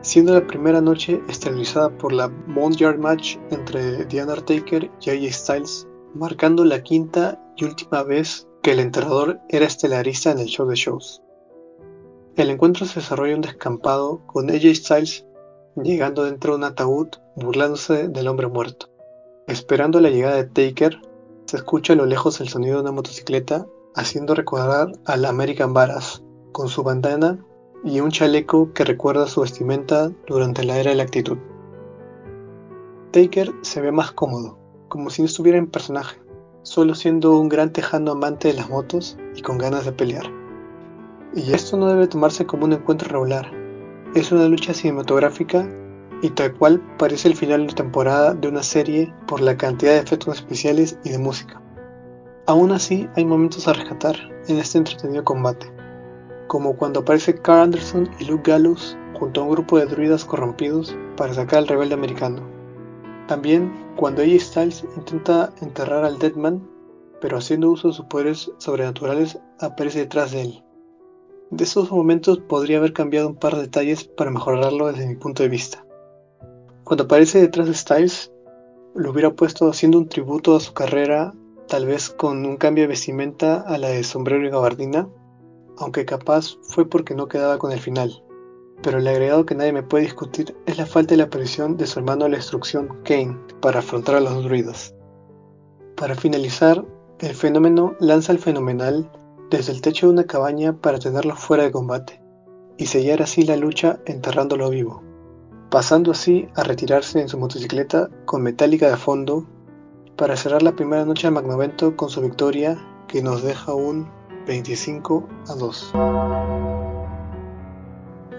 Siendo la primera noche estelarizada por la Yard Match entre The Undertaker y AJ Styles marcando la quinta y última vez que el enterrador era estelarista en el show de shows. El encuentro se desarrolla en un descampado con AJ Styles llegando dentro de un ataúd burlándose del hombre muerto. Esperando la llegada de Taker, se escucha a lo lejos el sonido de una motocicleta haciendo recordar al American Badass con su bandana y un chaleco que recuerda su vestimenta durante la era de la actitud. Taker se ve más cómodo, como si no estuviera en personaje, solo siendo un gran tejano amante de las motos y con ganas de pelear. Y esto no debe tomarse como un encuentro regular, es una lucha cinematográfica y tal cual parece el final de temporada de una serie por la cantidad de efectos especiales y de música. Aún así, hay momentos a rescatar en este entretenido combate, como cuando aparece Carl Anderson y Luke Gallows junto a un grupo de druidas corrompidos para sacar al rebelde americano. También cuando AJ Styles intenta enterrar al Deadman, pero haciendo uso de sus poderes sobrenaturales aparece detrás de él. De esos momentos podría haber cambiado un par de detalles para mejorarlo desde mi punto de vista. Cuando aparece detrás de Styles, lo hubiera puesto haciendo un tributo a su carrera, tal vez con un cambio de vestimenta a la de sombrero y gabardina, aunque capaz fue porque no quedaba con el final pero el agregado que nadie me puede discutir es la falta de la aparición de su hermano de la destrucción, Kane, para afrontar a los druidas. Para finalizar, el fenómeno lanza al fenomenal desde el techo de una cabaña para tenerlo fuera de combate, y sellar así la lucha enterrándolo vivo, pasando así a retirarse en su motocicleta con metálica de fondo para cerrar la primera noche del Magnovento con su victoria que nos deja un 25 a 2.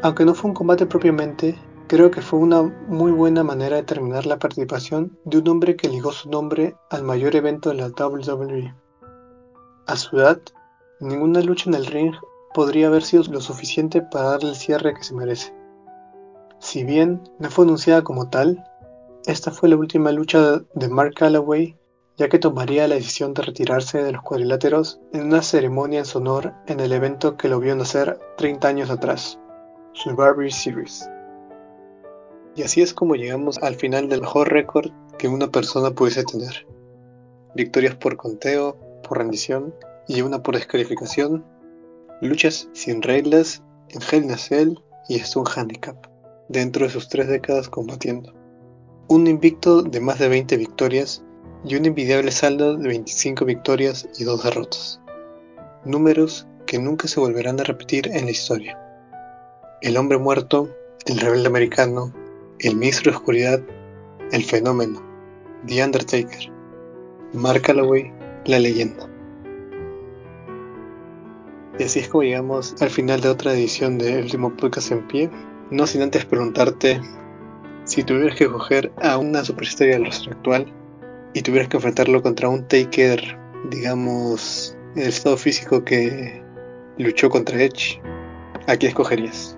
Aunque no fue un combate propiamente, creo que fue una muy buena manera de terminar la participación de un hombre que ligó su nombre al mayor evento de la WWE. A su edad, ninguna lucha en el ring podría haber sido lo suficiente para darle el cierre que se merece. Si bien no fue anunciada como tal, esta fue la última lucha de Mark Calloway, ya que tomaría la decisión de retirarse de los cuadriláteros en una ceremonia en su honor en el evento que lo vio nacer 30 años atrás, Survivor Series. Y así es como llegamos al final del mejor récord que una persona pudiese tener. Victorias por conteo, por rendición y una por descalificación, luchas sin reglas en Hell Cell y Stone Handicap, dentro de sus tres décadas combatiendo. Un invicto de más de 20 victorias y un envidiable saldo de 25 victorias y 2 derrotas. Números que nunca se volverán a repetir en la historia. El hombre muerto, el rebelde americano, el ministro de oscuridad, el fenómeno, The Undertaker, Mark Calloway, la leyenda. Y así es como llegamos al final de otra edición de Último Podcast en Pie. No sin antes preguntarte si tuvieras que coger a una superestrella del rostro actual y tuvieras que enfrentarlo contra un Taker, digamos, en el estado físico que luchó contra Edge, ¿a quién escogerías?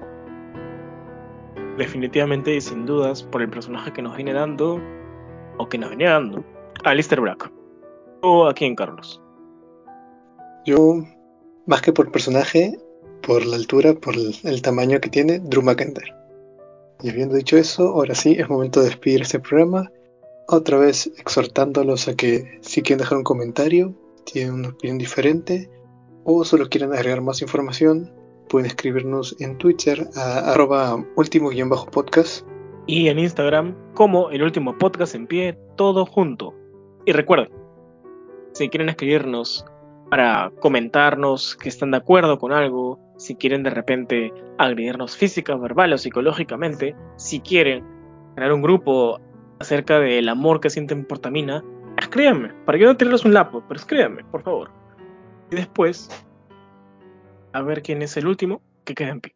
Definitivamente y sin dudas por el personaje que nos viene dando o que nos venía dando, Alistair Black o a quién, Carlos. Yo más que por personaje, por la altura, por el, tamaño que tiene, Drew McIntyre. Y habiendo dicho eso, ahora sí es momento de despedir este programa. Otra vez exhortándolos a que si quieren dejar un comentario, tienen una opinión diferente o solo quieren agregar más información, pueden escribirnos en Twitter a arroba último-podcast y en Instagram como el último podcast en pie, todo junto. Y recuerden, si quieren escribirnos para comentarnos que están de acuerdo con algo, si quieren de repente agredirnos física, verbal o psicológicamente, si quieren crear un grupo acerca del amor que sienten por Tamina, escríbanme, para que no tirarles un lapo, pero escríbanme, por favor. Y después, a ver quién es el último que queda en pie.